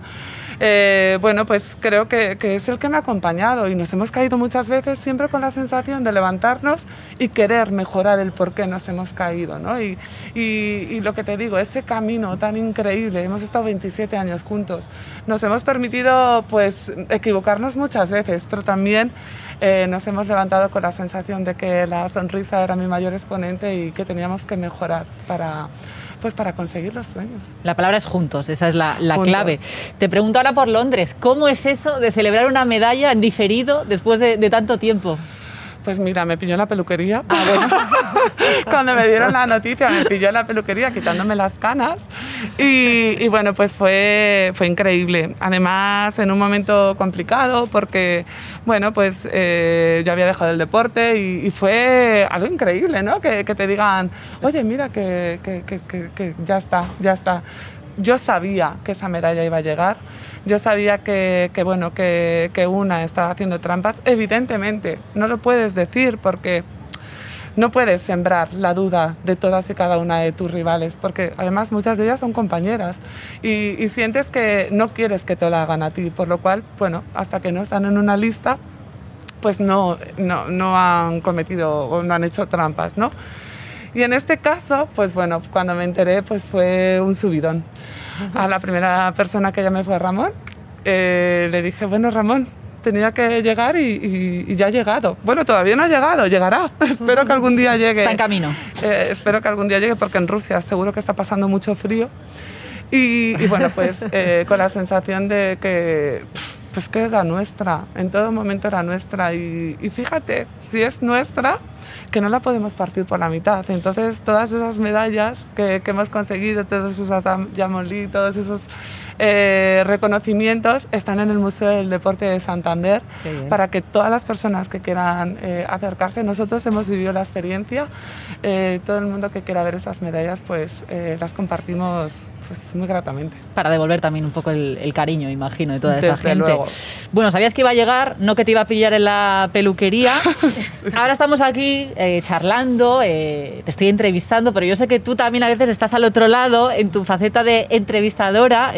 eh, bueno, pues creo que, es el que me ha acompañado y nos hemos caído muchas veces siempre con la sensación de levantarnos y querer mejorar el por qué nos hemos caído, ¿no? Y, y, lo que te digo, ese camino tan increíble, hemos estado 27 años juntos, nos hemos permitido pues equivocarnos muchas veces, pero también eh, nos hemos levantado con la sensación de que la sonrisa era mi mayor exponente y que teníamos que mejorar para pues para conseguir los sueños. La palabra es juntos, esa es la, clave. Te pregunto ahora por Londres, ¿cómo es eso de celebrar una medalla en diferido después de tanto tiempo? Pues mira, me pilló la peluquería. Ah, bueno. Cuando me dieron la noticia, me pilló la peluquería quitándome las canas. Y, bueno, pues fue, fue increíble. Además, en un momento complicado, porque, bueno, pues eh, yo había dejado el deporte y, fue algo increíble, ¿no? Que, que te digan, oye, mira, que, que, que ya está, ya está. Yo sabía que esa medalla iba a llegar yo sabía que, bueno, que, una estaba haciendo trampas. Evidentemente, no lo puedes decir porque no puedes sembrar la duda de todas y cada una de tus rivales, porque además muchas de ellas son compañeras y, sientes que no quieres que te la hagan a ti, por lo cual, bueno, hasta que no están en una lista, pues no, no, no han cometido o no han hecho trampas, ¿no? Y en este caso, pues bueno, cuando me enteré, pues fue un subidón a la primera persona que llamé fue Ramón. Eh, le dije, bueno, Ramón, tenía que llegar y, ya ha llegado. Bueno, todavía no ha llegado, llegará. espero que algún día llegue. Está en camino. Eh, espero que algún día llegue porque en Rusia seguro que está pasando mucho frío. Y, bueno, pues eh, con la sensación de que, pues que es la nuestra, en todo momento era nuestra. Y fíjate, si es nuestra, que no la podemos partir por la mitad. Entonces, todas esas medallas que, que hemos conseguido, todos esos Yamolí, todos esos eh, reconocimientos están en el Museo del Deporte de Santander para que todas las personas que quieran eh, acercarse, nosotros hemos vivido la experiencia, eh, todo el mundo que quiera ver esas medallas, pues las compartimos pues, muy gratamente. Para devolver también un poco el, cariño, imagino, de toda esa gente. Bueno, sabías que iba a llegar, no que te iba a pillar en la peluquería. Ahora estamos aquí charlando, te estoy entrevistando, pero yo sé que tú también a veces estás al otro lado en tu faceta de entrevistadora.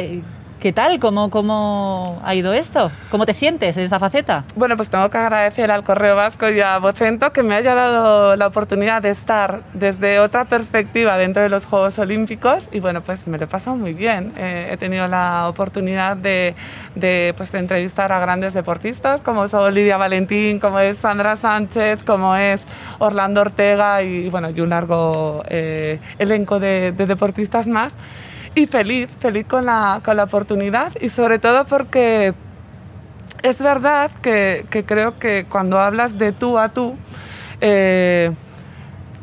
¿Qué tal? ¿Cómo, ¿Cómo ha ido esto? ¿Cómo te sientes en esa faceta? Bueno, pues tengo que agradecer al Correo Vasco y a Vocento que me haya dado la oportunidad de estar desde otra perspectiva dentro de los Juegos Olímpicos y bueno, pues me lo he pasado muy bien. Eh, he tenido la oportunidad de, de, pues, de entrevistar a grandes deportistas como es Olivia Valentín, como es Sandra Sánchez, como es Orlando Ortega y bueno, y un largo eh, elenco de, de deportistas más y feliz, feliz con la, con la oportunidad y sobre todo porque es verdad que, que, creo que cuando hablas de tú a tú, eh,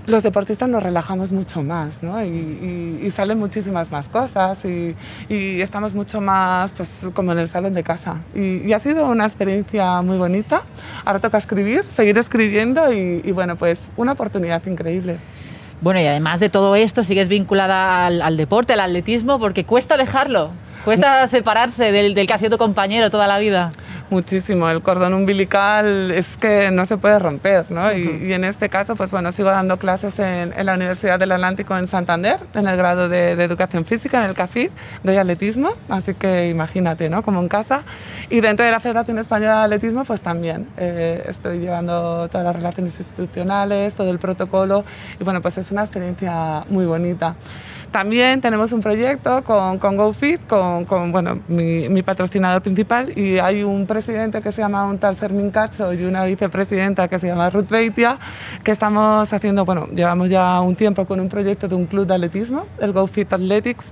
los deportistas nos relajamos mucho más, ¿no? Y, y, salen muchísimas más cosas y, y, estamos mucho más, pues, como en el salón de casa. Y, ha sido una experiencia muy bonita. Ahora toca escribir, seguir escribiendo y, bueno, pues, una oportunidad increíble. Bueno, y además de todo esto, sigues vinculada al, deporte, al atletismo, porque cuesta dejarlo. Cuesta separarse del, del que ha sido tu compañero toda la vida. Muchísimo, el cordón umbilical es que no se puede romper, ¿no? y, y, en este caso, pues bueno, sigo dando clases en, en, la Universidad del Atlántico en Santander, en el grado de, de Educación Física, en el CAFID, doy atletismo, así que imagínate, ¿no? Como en casa. Y dentro de la Federación Española de Atletismo, pues también eh, estoy llevando todas las relaciones institucionales, todo el protocolo, y bueno, pues es una experiencia muy bonita. También tenemos un proyecto con, GoFit, con, bueno, mi, mi, patrocinador principal, y hay un presidente que se llama un tal Fermín Cacho y una vicepresidenta que se llama Ruth Beitia, que estamos haciendo, bueno, llevamos ya un tiempo con un proyecto de un club de atletismo, el GoFit Athletics,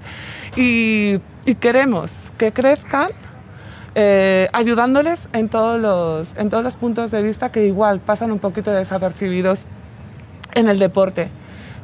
y, y queremos que crezcan eh, ayudándoles en todos, los, en todos los puntos de vista que igual pasan un poquito desapercibidos en el deporte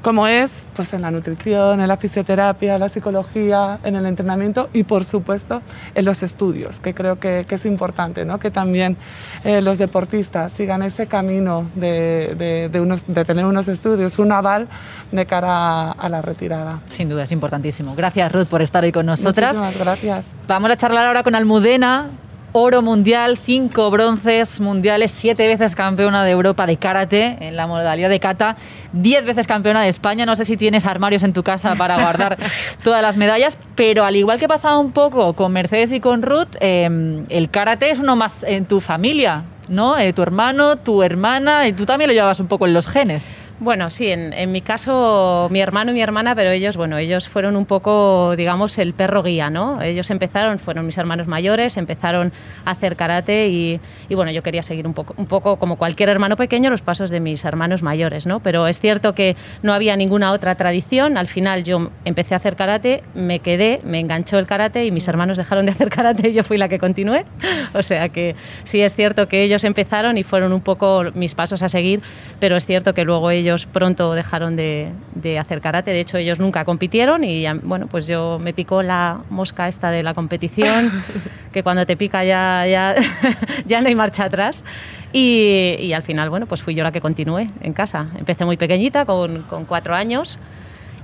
como es pues en la nutrición, en la fisioterapia, la psicología, en el entrenamiento y por supuesto en los estudios, que creo que, que es importante, ¿no? que también eh, los deportistas sigan ese camino de, de, de, unos, de, tener unos estudios, un aval de cara a la retirada. Sin duda, es importantísimo. Gracias Ruth por estar hoy con nosotras. Muchísimas gracias. Vamos a charlar ahora con Almudena, oro mundial, cinco bronces mundiales, siete veces campeona de Europa de karate en la modalidad de kata, diez veces campeona de España. No sé si tienes armarios en tu casa para guardar todas las medallas, pero al igual que pasaba un poco con Mercedes y con Ruth, eh, el karate es uno más en tu familia, ¿no? Eh, tu hermano, tu hermana, y tú también lo llevas un poco en los genes. Bueno, sí, en, en, mi caso mi hermano y mi hermana, pero ellos, bueno, ellos fueron un poco, digamos, el perro guía, ¿no? Ellos empezaron, fueron mis hermanos mayores, empezaron a hacer karate y, y, bueno, yo quería seguir un poco, un poco como cualquier hermano pequeño los pasos de mis hermanos mayores, ¿no? Pero es cierto que no había ninguna otra tradición, al final yo empecé a hacer karate, me quedé, me enganchó el karate y mis hermanos dejaron de hacer karate y yo fui la que continué, o sea que sí es cierto que ellos empezaron y fueron un poco mis pasos a seguir, pero es cierto que luego ellos ellos pronto dejaron de, de, hacer karate, de hecho ellos nunca compitieron y bueno, pues yo me picó la mosca esta de la competición, que cuando te pica ya, ya, ya no hay marcha atrás y, y, al final, bueno, pues fui yo la que continué en casa. Empecé muy pequeñita, con, con cuatro años.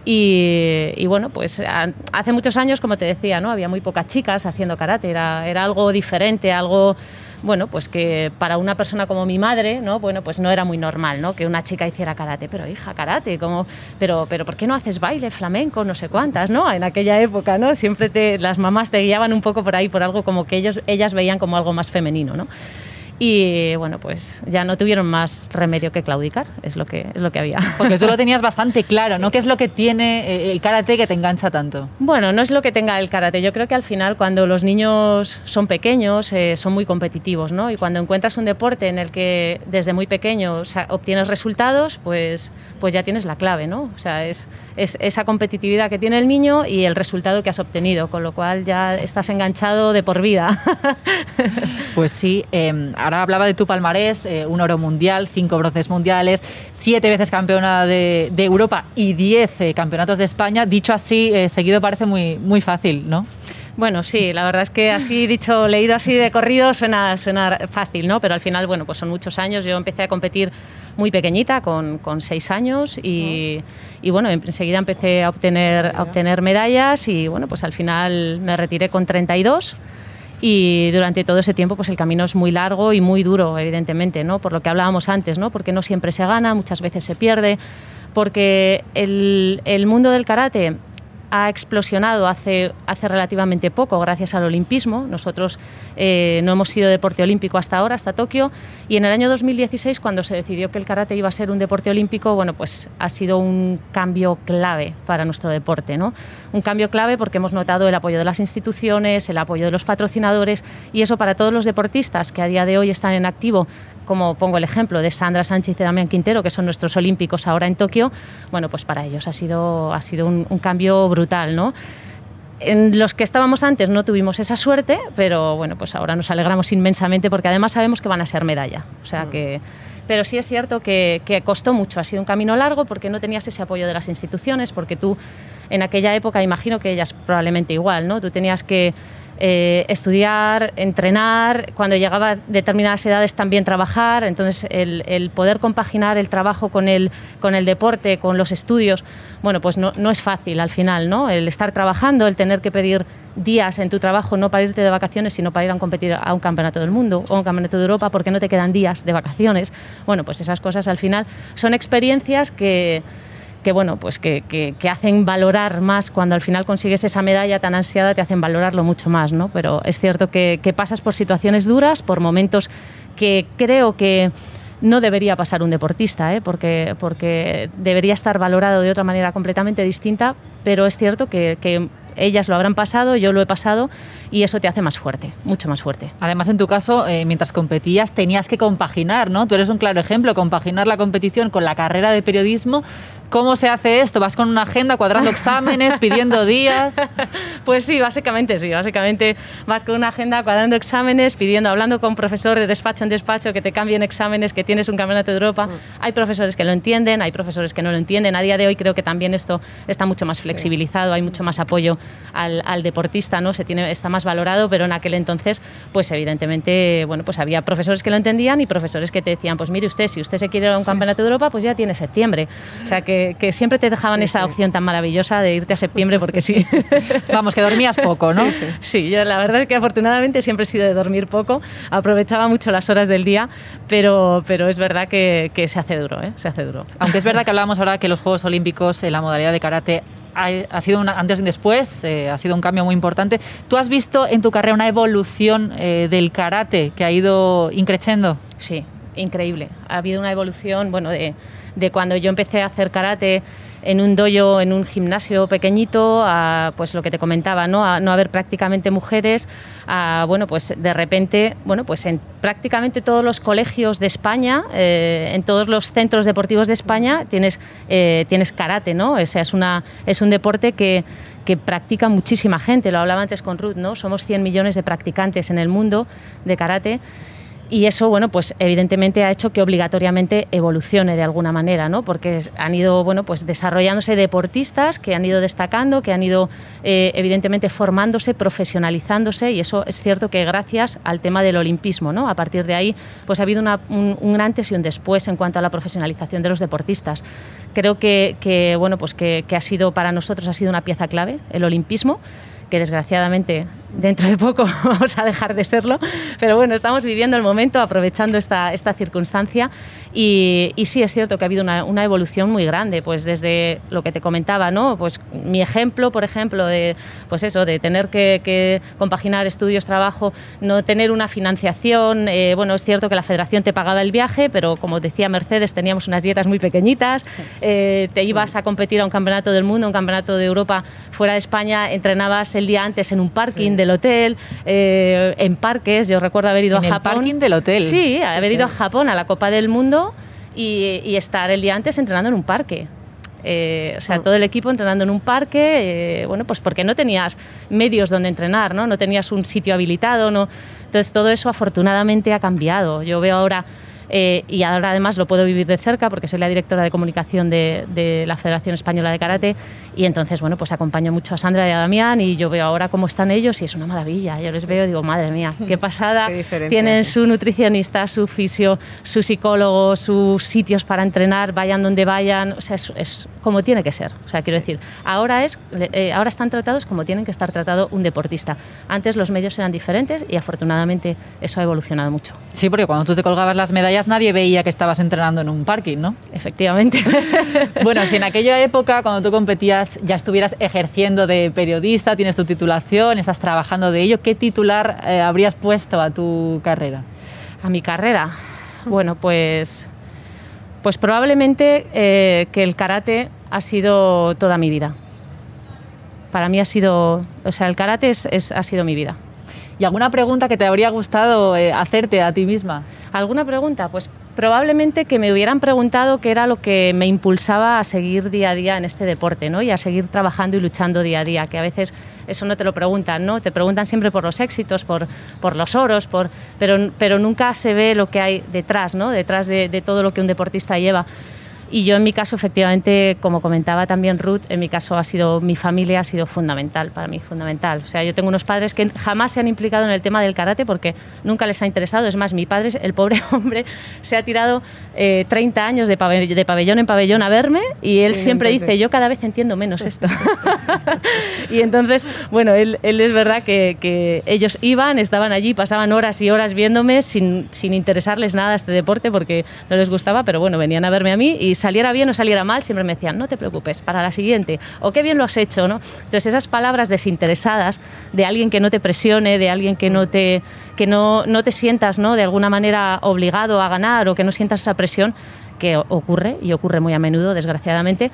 Y, y, bueno, pues hace muchos años, como te decía, ¿no? había muy pocas chicas haciendo karate, era, era algo diferente, algo bueno, pues que para una persona como mi madre, ¿no? Bueno, pues no era muy normal, ¿no? Que una chica hiciera karate, pero hija, karate, como, pero, pero ¿por qué no haces baile, flamenco, no sé cuántas, ¿no? En aquella época, ¿no? Siempre te, las mamás te guiaban un poco por ahí, por algo como que ellos, ellas veían como algo más femenino, ¿no? Y bueno, pues ya no tuvieron más remedio que claudicar, es lo que, es lo que había. Porque tú lo tenías bastante claro, ¿no? ¿Qué es lo que tiene eh, el karate que te engancha tanto? Bueno, no es lo que tenga el karate, yo creo que al final cuando los niños son pequeños eh, son muy competitivos, ¿no? Y cuando encuentras un deporte en el que desde muy pequeño o sea, obtienes resultados, pues, pues ya tienes la clave, ¿no? O sea, es, es esa competitividad que tiene el niño y el resultado que has obtenido, con lo cual ya estás enganchado de por vida. pues sí, eh, ahora hablaba de tu palmarés, eh, un oro mundial, cinco bronces mundiales, siete veces campeona de, de Europa y diez eh, campeonatos de España. Dicho así, eh, seguido parece muy, muy fácil, ¿no? Bueno, sí, la verdad es que así dicho, leído así de corrido suena, suena fácil, ¿no? Pero al final, bueno, pues son muchos años. Yo empecé a competir muy pequeñita, con, con seis años, y, y, bueno, enseguida empecé a obtener, a obtener medallas y bueno, pues al final me retiré con 32 y durante todo ese tiempo pues el camino es muy largo y muy duro evidentemente no por lo que hablábamos antes no porque no siempre se gana muchas veces se pierde porque el, el mundo del karate ha explosionado hace, hace relativamente poco gracias al olimpismo. Nosotros eh, no hemos sido deporte olímpico hasta ahora, hasta Tokio, y en el año 2016, cuando se decidió que el karate iba a ser un deporte olímpico, bueno, pues ha sido un cambio clave para nuestro deporte, ¿no? Un cambio clave porque hemos notado el apoyo de las instituciones, el apoyo de los patrocinadores, y eso para todos los deportistas que a día de hoy están en activo, como pongo el ejemplo de Sandra Sánchez y Damián Quintero, que son nuestros olímpicos ahora en Tokio, bueno, pues para ellos ha sido, ha sido un, un cambio brutal, ¿no? En los que estábamos antes no tuvimos esa suerte, pero bueno, pues ahora nos alegramos inmensamente porque además sabemos que van a ser medalla. O sea mm. que pero sí es cierto que, que, costó mucho, ha sido un camino largo porque no tenías ese apoyo de las instituciones, porque tú en aquella época, imagino que ellas probablemente igual, ¿no? Tú tenías que eh, estudiar, entrenar, cuando llegaba a determinadas edades también trabajar, entonces el, poder compaginar el trabajo con el, con el deporte, con los estudios, bueno, pues no, no, es fácil al final, ¿no? El estar trabajando, el tener que pedir días en tu trabajo, no para irte de vacaciones, sino para ir a competir a un campeonato del mundo o a un campeonato de Europa, porque no te quedan días de vacaciones. Bueno, pues esas cosas al final son experiencias que que bueno, pues que, que, hacen valorar más cuando al final consigues esa medalla tan ansiada, te hacen valorarlo mucho más, ¿no? Pero es cierto que, pasas por situaciones duras, por momentos que creo que no debería pasar un deportista, ¿eh? porque, porque debería estar valorado de otra manera completamente distinta, pero es cierto que, que ellas lo habrán pasado, yo lo he pasado y eso te hace más fuerte, mucho más fuerte. Además, en tu caso, eh, mientras competías tenías que compaginar, ¿no? Tú eres un claro ejemplo, compaginar la competición con la carrera de periodismo ¿Cómo se hace esto? ¿Vas con una agenda cuadrando exámenes, pidiendo días? Pues sí, básicamente sí. Básicamente vas con una agenda cuadrando exámenes, pidiendo, hablando con profesor de despacho en despacho que te cambien exámenes, que tienes un campeonato de Europa. Mm. Hay profesores que lo entienden, hay profesores que no lo entienden. A día de hoy creo que también esto está mucho más flexibilizado, hay mucho más apoyo al, deportista, ¿no? Se tiene, está más valorado, pero en aquel entonces, pues evidentemente, bueno, pues había profesores que lo entendían y profesores que te decían, pues mire usted, si usted se quiere ir a un campeonato de Europa, pues ya tiene septiembre. O sea que que, siempre te dejaban esa opción tan maravillosa de irte a septiembre porque sí. Vamos, que dormías poco, ¿no? Sí, yo la verdad es que afortunadamente siempre he sido de dormir poco, aprovechaba mucho las horas del día, pero, pero es verdad que, que se hace duro, ¿eh? Se hace duro. Aunque es verdad que hablábamos ahora que los Juegos Olímpicos en la modalidad de karate ha, sido una, antes y después, eh, ha sido un cambio muy importante. ¿Tú has visto en tu carrera una evolución eh, del karate que ha ido increciendo? Sí, increíble. Ha habido una evolución, bueno, de de cuando yo empecé a hacer karate en un dojo, en un gimnasio pequeñito, a pues lo que te comentaba, ¿no? A no haber prácticamente mujeres, bueno, pues de repente, bueno, pues en prácticamente todos los colegios de España, eh, en todos los centros deportivos de España tienes, eh, tienes karate, ¿no? Es, una, es un deporte que, que practica muchísima gente, lo hablaba antes con Ruth, ¿no? Somos 100 millones de practicantes en el mundo de karate y eso, bueno, pues evidentemente ha hecho que obligatoriamente evolucione de alguna manera, ¿no? Porque han ido, bueno, pues desarrollándose deportistas que han ido destacando, que han ido eh, evidentemente formándose, profesionalizándose y eso es cierto que gracias al tema del olimpismo, ¿no? A partir de ahí, pues ha habido un, antes y un después en cuanto a la profesionalización de los deportistas. Creo que, bueno, pues que, que ha sido para nosotros ha sido una pieza clave el olimpismo que desgraciadamente dentro de poco vamos a dejar de serlo, pero bueno, estamos viviendo el momento, aprovechando esta, esta circunstancia. Y, y, sí es cierto que ha habido una, una, evolución muy grande, pues desde lo que te comentaba, ¿no? Pues mi ejemplo, por ejemplo, de, pues eso, de tener que, que compaginar estudios, trabajo, no tener una financiación, eh, bueno, es cierto que la federación te pagaba el viaje, pero como decía Mercedes, teníamos unas dietas muy pequeñitas, eh, te ibas a competir a un campeonato del mundo, un campeonato de Europa fuera de España, entrenabas el día antes en un parking del hotel, eh, en parques. Yo recuerdo haber ido a Japón. El parking del hotel. Sí, haber ido a Japón a la Copa del Mundo y, estar el día antes entrenando en un parque. Eh, o sea, oh. todo el equipo entrenando en un parque, eh, bueno, pues porque no tenías medios donde entrenar, ¿no? No tenías un sitio habilitado, ¿no? Entonces todo eso afortunadamente ha cambiado. Yo veo ahora eh, y ahora además lo puedo vivir de cerca porque soy la directora de comunicación de, la Federación Española de Karate y entonces, bueno, pues acompaño mucho a Sandra y a Damián y yo veo ahora cómo están ellos y es una maravilla. Yo les veo y digo, madre mía, qué pasada. Tienen su nutricionista, su fisio, su psicólogo, sus sitios para entrenar, vayan donde vayan, o sea, es, como tiene que ser. O sea, quiero decir, ahora, es, eh, ahora están tratados como tienen que estar tratado un deportista. Antes los medios eran diferentes y afortunadamente eso ha evolucionado mucho. Sí, porque cuando tú te colgabas las medallas nadie veía que estabas entrenando en un parking, ¿no? Efectivamente. bueno, si en aquella época, cuando tú competías, ya estuvieras ejerciendo de periodista, tienes tu titulación, estás trabajando de ello, ¿qué titular eh, habrías puesto a tu carrera? A mi carrera. Bueno, pues, pues probablemente eh, que el karate ha sido toda mi vida. Para mí ha sido, o sea, el karate es, ha sido mi vida. ¿Y alguna pregunta que te habría gustado eh, hacerte a ti misma? ¿Alguna pregunta? Pues probablemente que me hubieran preguntado qué era lo que me impulsaba a seguir día a día en este deporte, ¿no? Y a seguir trabajando y luchando día a día, que a veces eso no te lo preguntan, ¿no? Te preguntan siempre por los éxitos, por, por los oros, por, pero, pero nunca se ve lo que hay detrás, ¿no? Detrás de, de todo lo que un deportista lleva. Y yo en mi caso, efectivamente, como comentaba también Ruth, en mi caso ha sido mi familia ha sido fundamental para mí, fundamental. O sea, yo tengo unos padres que jamás se han implicado en el tema del karate porque nunca les ha interesado. Es más, mi padre, el pobre hombre, se ha tirado 30 eh, años de, pabellón en pabellón a verme y él siempre dice, yo cada vez entiendo menos esto. y entonces, bueno, él, él es verdad que, que, ellos iban, estaban allí, pasaban horas y horas viéndome sin, sin interesarles nada este deporte porque no les gustaba, pero bueno, venían a verme a mí y saliera bien o saliera mal, siempre me decían, no te preocupes, para la siguiente, o qué bien lo has hecho, ¿no? Entonces esas palabras desinteresadas de alguien que no te presione, de alguien que no te, que no, no te sientas, ¿no? De alguna manera obligado a ganar o que no sientas esa presión, que ocurre y ocurre muy a menudo, desgraciadamente,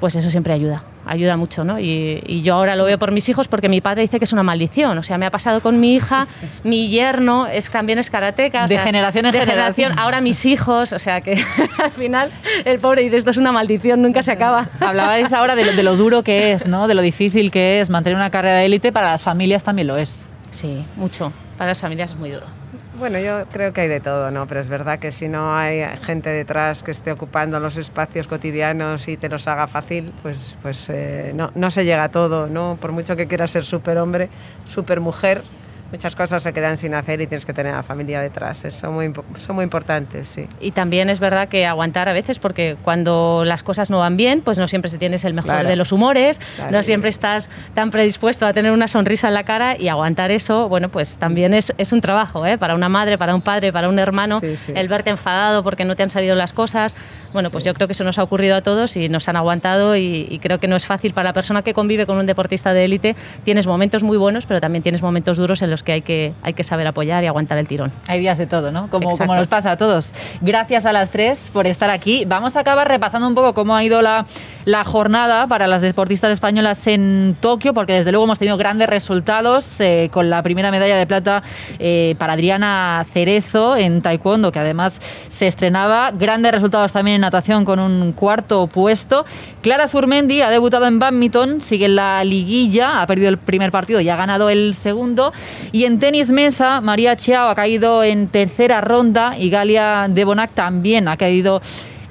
pues eso siempre ayuda, ayuda mucho, ¿no? Y, yo ahora lo veo por mis hijos porque mi padre dice que es una maldición, o sea, me ha pasado con mi hija, mi yerno es, también es karateca. De generación en generación. Ahora mis hijos, o sea, que al final el pobre dice, esto es una maldición, nunca se acaba. Hablabais ahora de lo, de lo duro que es, ¿no? De lo difícil que es mantener una carrera de élite, para las familias también lo es. Sí, mucho. Para las familias es muy duro. Bueno, yo creo que hay de todo, ¿no? Pero es verdad que si no hay gente detrás que esté ocupando los espacios cotidianos y te los haga fácil, pues, pues eh, no, no se llega a todo, ¿no? Por mucho que quieras ser súper hombre, súper mujer, muchas cosas se quedan sin hacer y tienes que tener a la familia detrás. Eso muy, son muy importantes, sí. Y también es verdad que aguantar a veces, porque cuando las cosas no van bien, pues no siempre se tienes el mejor de los humores, no siempre estás tan predispuesto a tener una sonrisa en la cara y aguantar eso, bueno, pues también es, es un trabajo, ¿eh? Para una madre, para un padre, para un hermano, el verte enfadado porque no te han salido las cosas. Bueno, pues yo creo que eso nos ha ocurrido a todos y nos han aguantado y, y creo que no es fácil para la persona que convive con un deportista de élite. Tienes momentos muy buenos, pero también tienes momentos duros en los que hay que, hay que saber apoyar y aguantar el tirón. Hay días de todo, ¿no? Como, como nos pasa a todos. Gracias a las tres por estar aquí. Vamos a acabar repasando un poco cómo ha ido la, la jornada para las deportistas españolas en Tokio, porque desde luego hemos tenido grandes resultados eh, con la primera medalla de plata eh, para Adriana Cerezo en Taekwondo, que además se estrenaba. Grandes resultados también en natación con un cuarto puesto. Clara Zurmendi ha debutado en badminton, sigue en la liguilla, ha perdido el primer partido y ha ganado el segundo. Y en tenis mesa, María Chiao ha caído en tercera ronda y Galia de Bonac también ha caído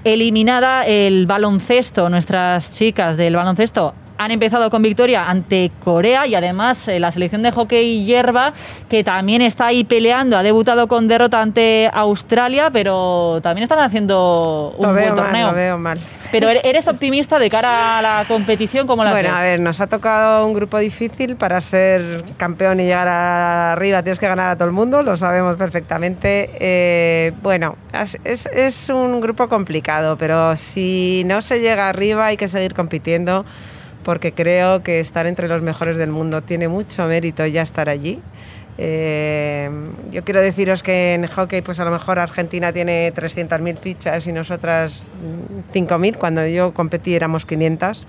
eliminada el baloncesto. Nuestras chicas del baloncesto han empezado con victoria ante Corea y además eh, la selección de hockey hierba que también está ahí peleando, ha debutado con derrota ante Australia, pero también están haciendo un buen torneo. lo veo mal. Pero eres optimista de cara a la competición, ¿cómo la bueno, ves? a ver, nos ha tocado un grupo difícil para ser campeón y llegar arriba. Tienes que ganar a todo el mundo, lo sabemos perfectamente. Eh, bueno, es, es un grupo complicado, pero si no se llega arriba hay que seguir compitiendo porque creo que estar entre los mejores del mundo tiene mucho mérito ya estar allí. Eh, yo quiero deciros que en hockey, pues a lo mejor Argentina tiene 300.000 fichas y nosotras 5.000. Cuando yo competí éramos 500.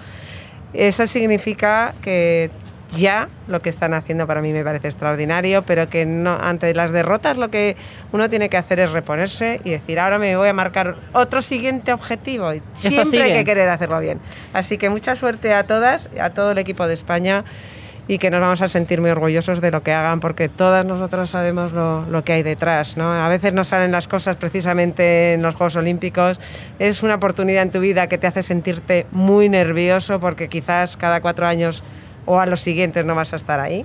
Eso significa que ya lo que están haciendo para mí me parece extraordinario, pero que no, ante las derrotas lo que uno tiene que hacer es reponerse y decir, ahora me voy a marcar otro siguiente objetivo. Y siempre hay que querer hacerlo bien. Así que mucha suerte a todas, a todo el equipo de España y que nos vamos a sentir muy orgullosos de lo que hagan porque todas nosotras sabemos lo, lo, que hay detrás. ¿no? A veces no salen las cosas precisamente en los Juegos Olímpicos. Es una oportunidad en tu vida que te hace sentirte muy nervioso porque quizás cada cuatro años o a los siguientes no vas a estar ahí.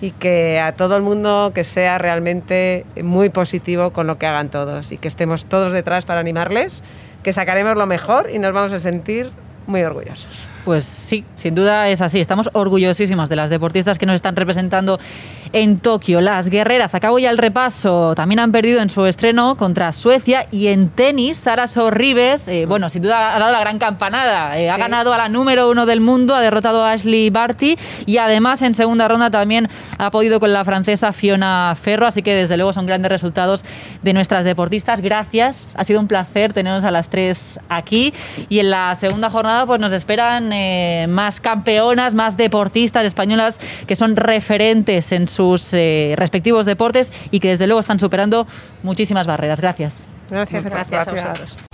Y que a todo el mundo que sea realmente muy positivo con lo que hagan todos y que estemos todos detrás para animarles, que sacaremos lo mejor y nos vamos a sentir muy orgullosos. Pues sí, sin duda es así. Estamos orgullosísimos de las deportistas que nos están representando en Tokio. Las guerreras, acabo ya el repaso, también han perdido en su estreno contra Suecia y en tenis, Sara Sorribes, eh, bueno, sin duda ha dado la gran campanada. Eh, ha ganado a la número uno del mundo, ha derrotado a Ashley Barty y además en segunda ronda también ha podido con la francesa Fiona Ferro. Así que desde luego son grandes resultados de nuestras deportistas. Gracias, ha sido un placer tenernos a las tres aquí y en la segunda jornada pues nos esperan eh, más campeonas, más deportistas españolas que son referentes en sus eh, respectivos deportes y que desde luego están superando muchísimas barreras. Gracias. Gracias, gracias, gracias a vosotros.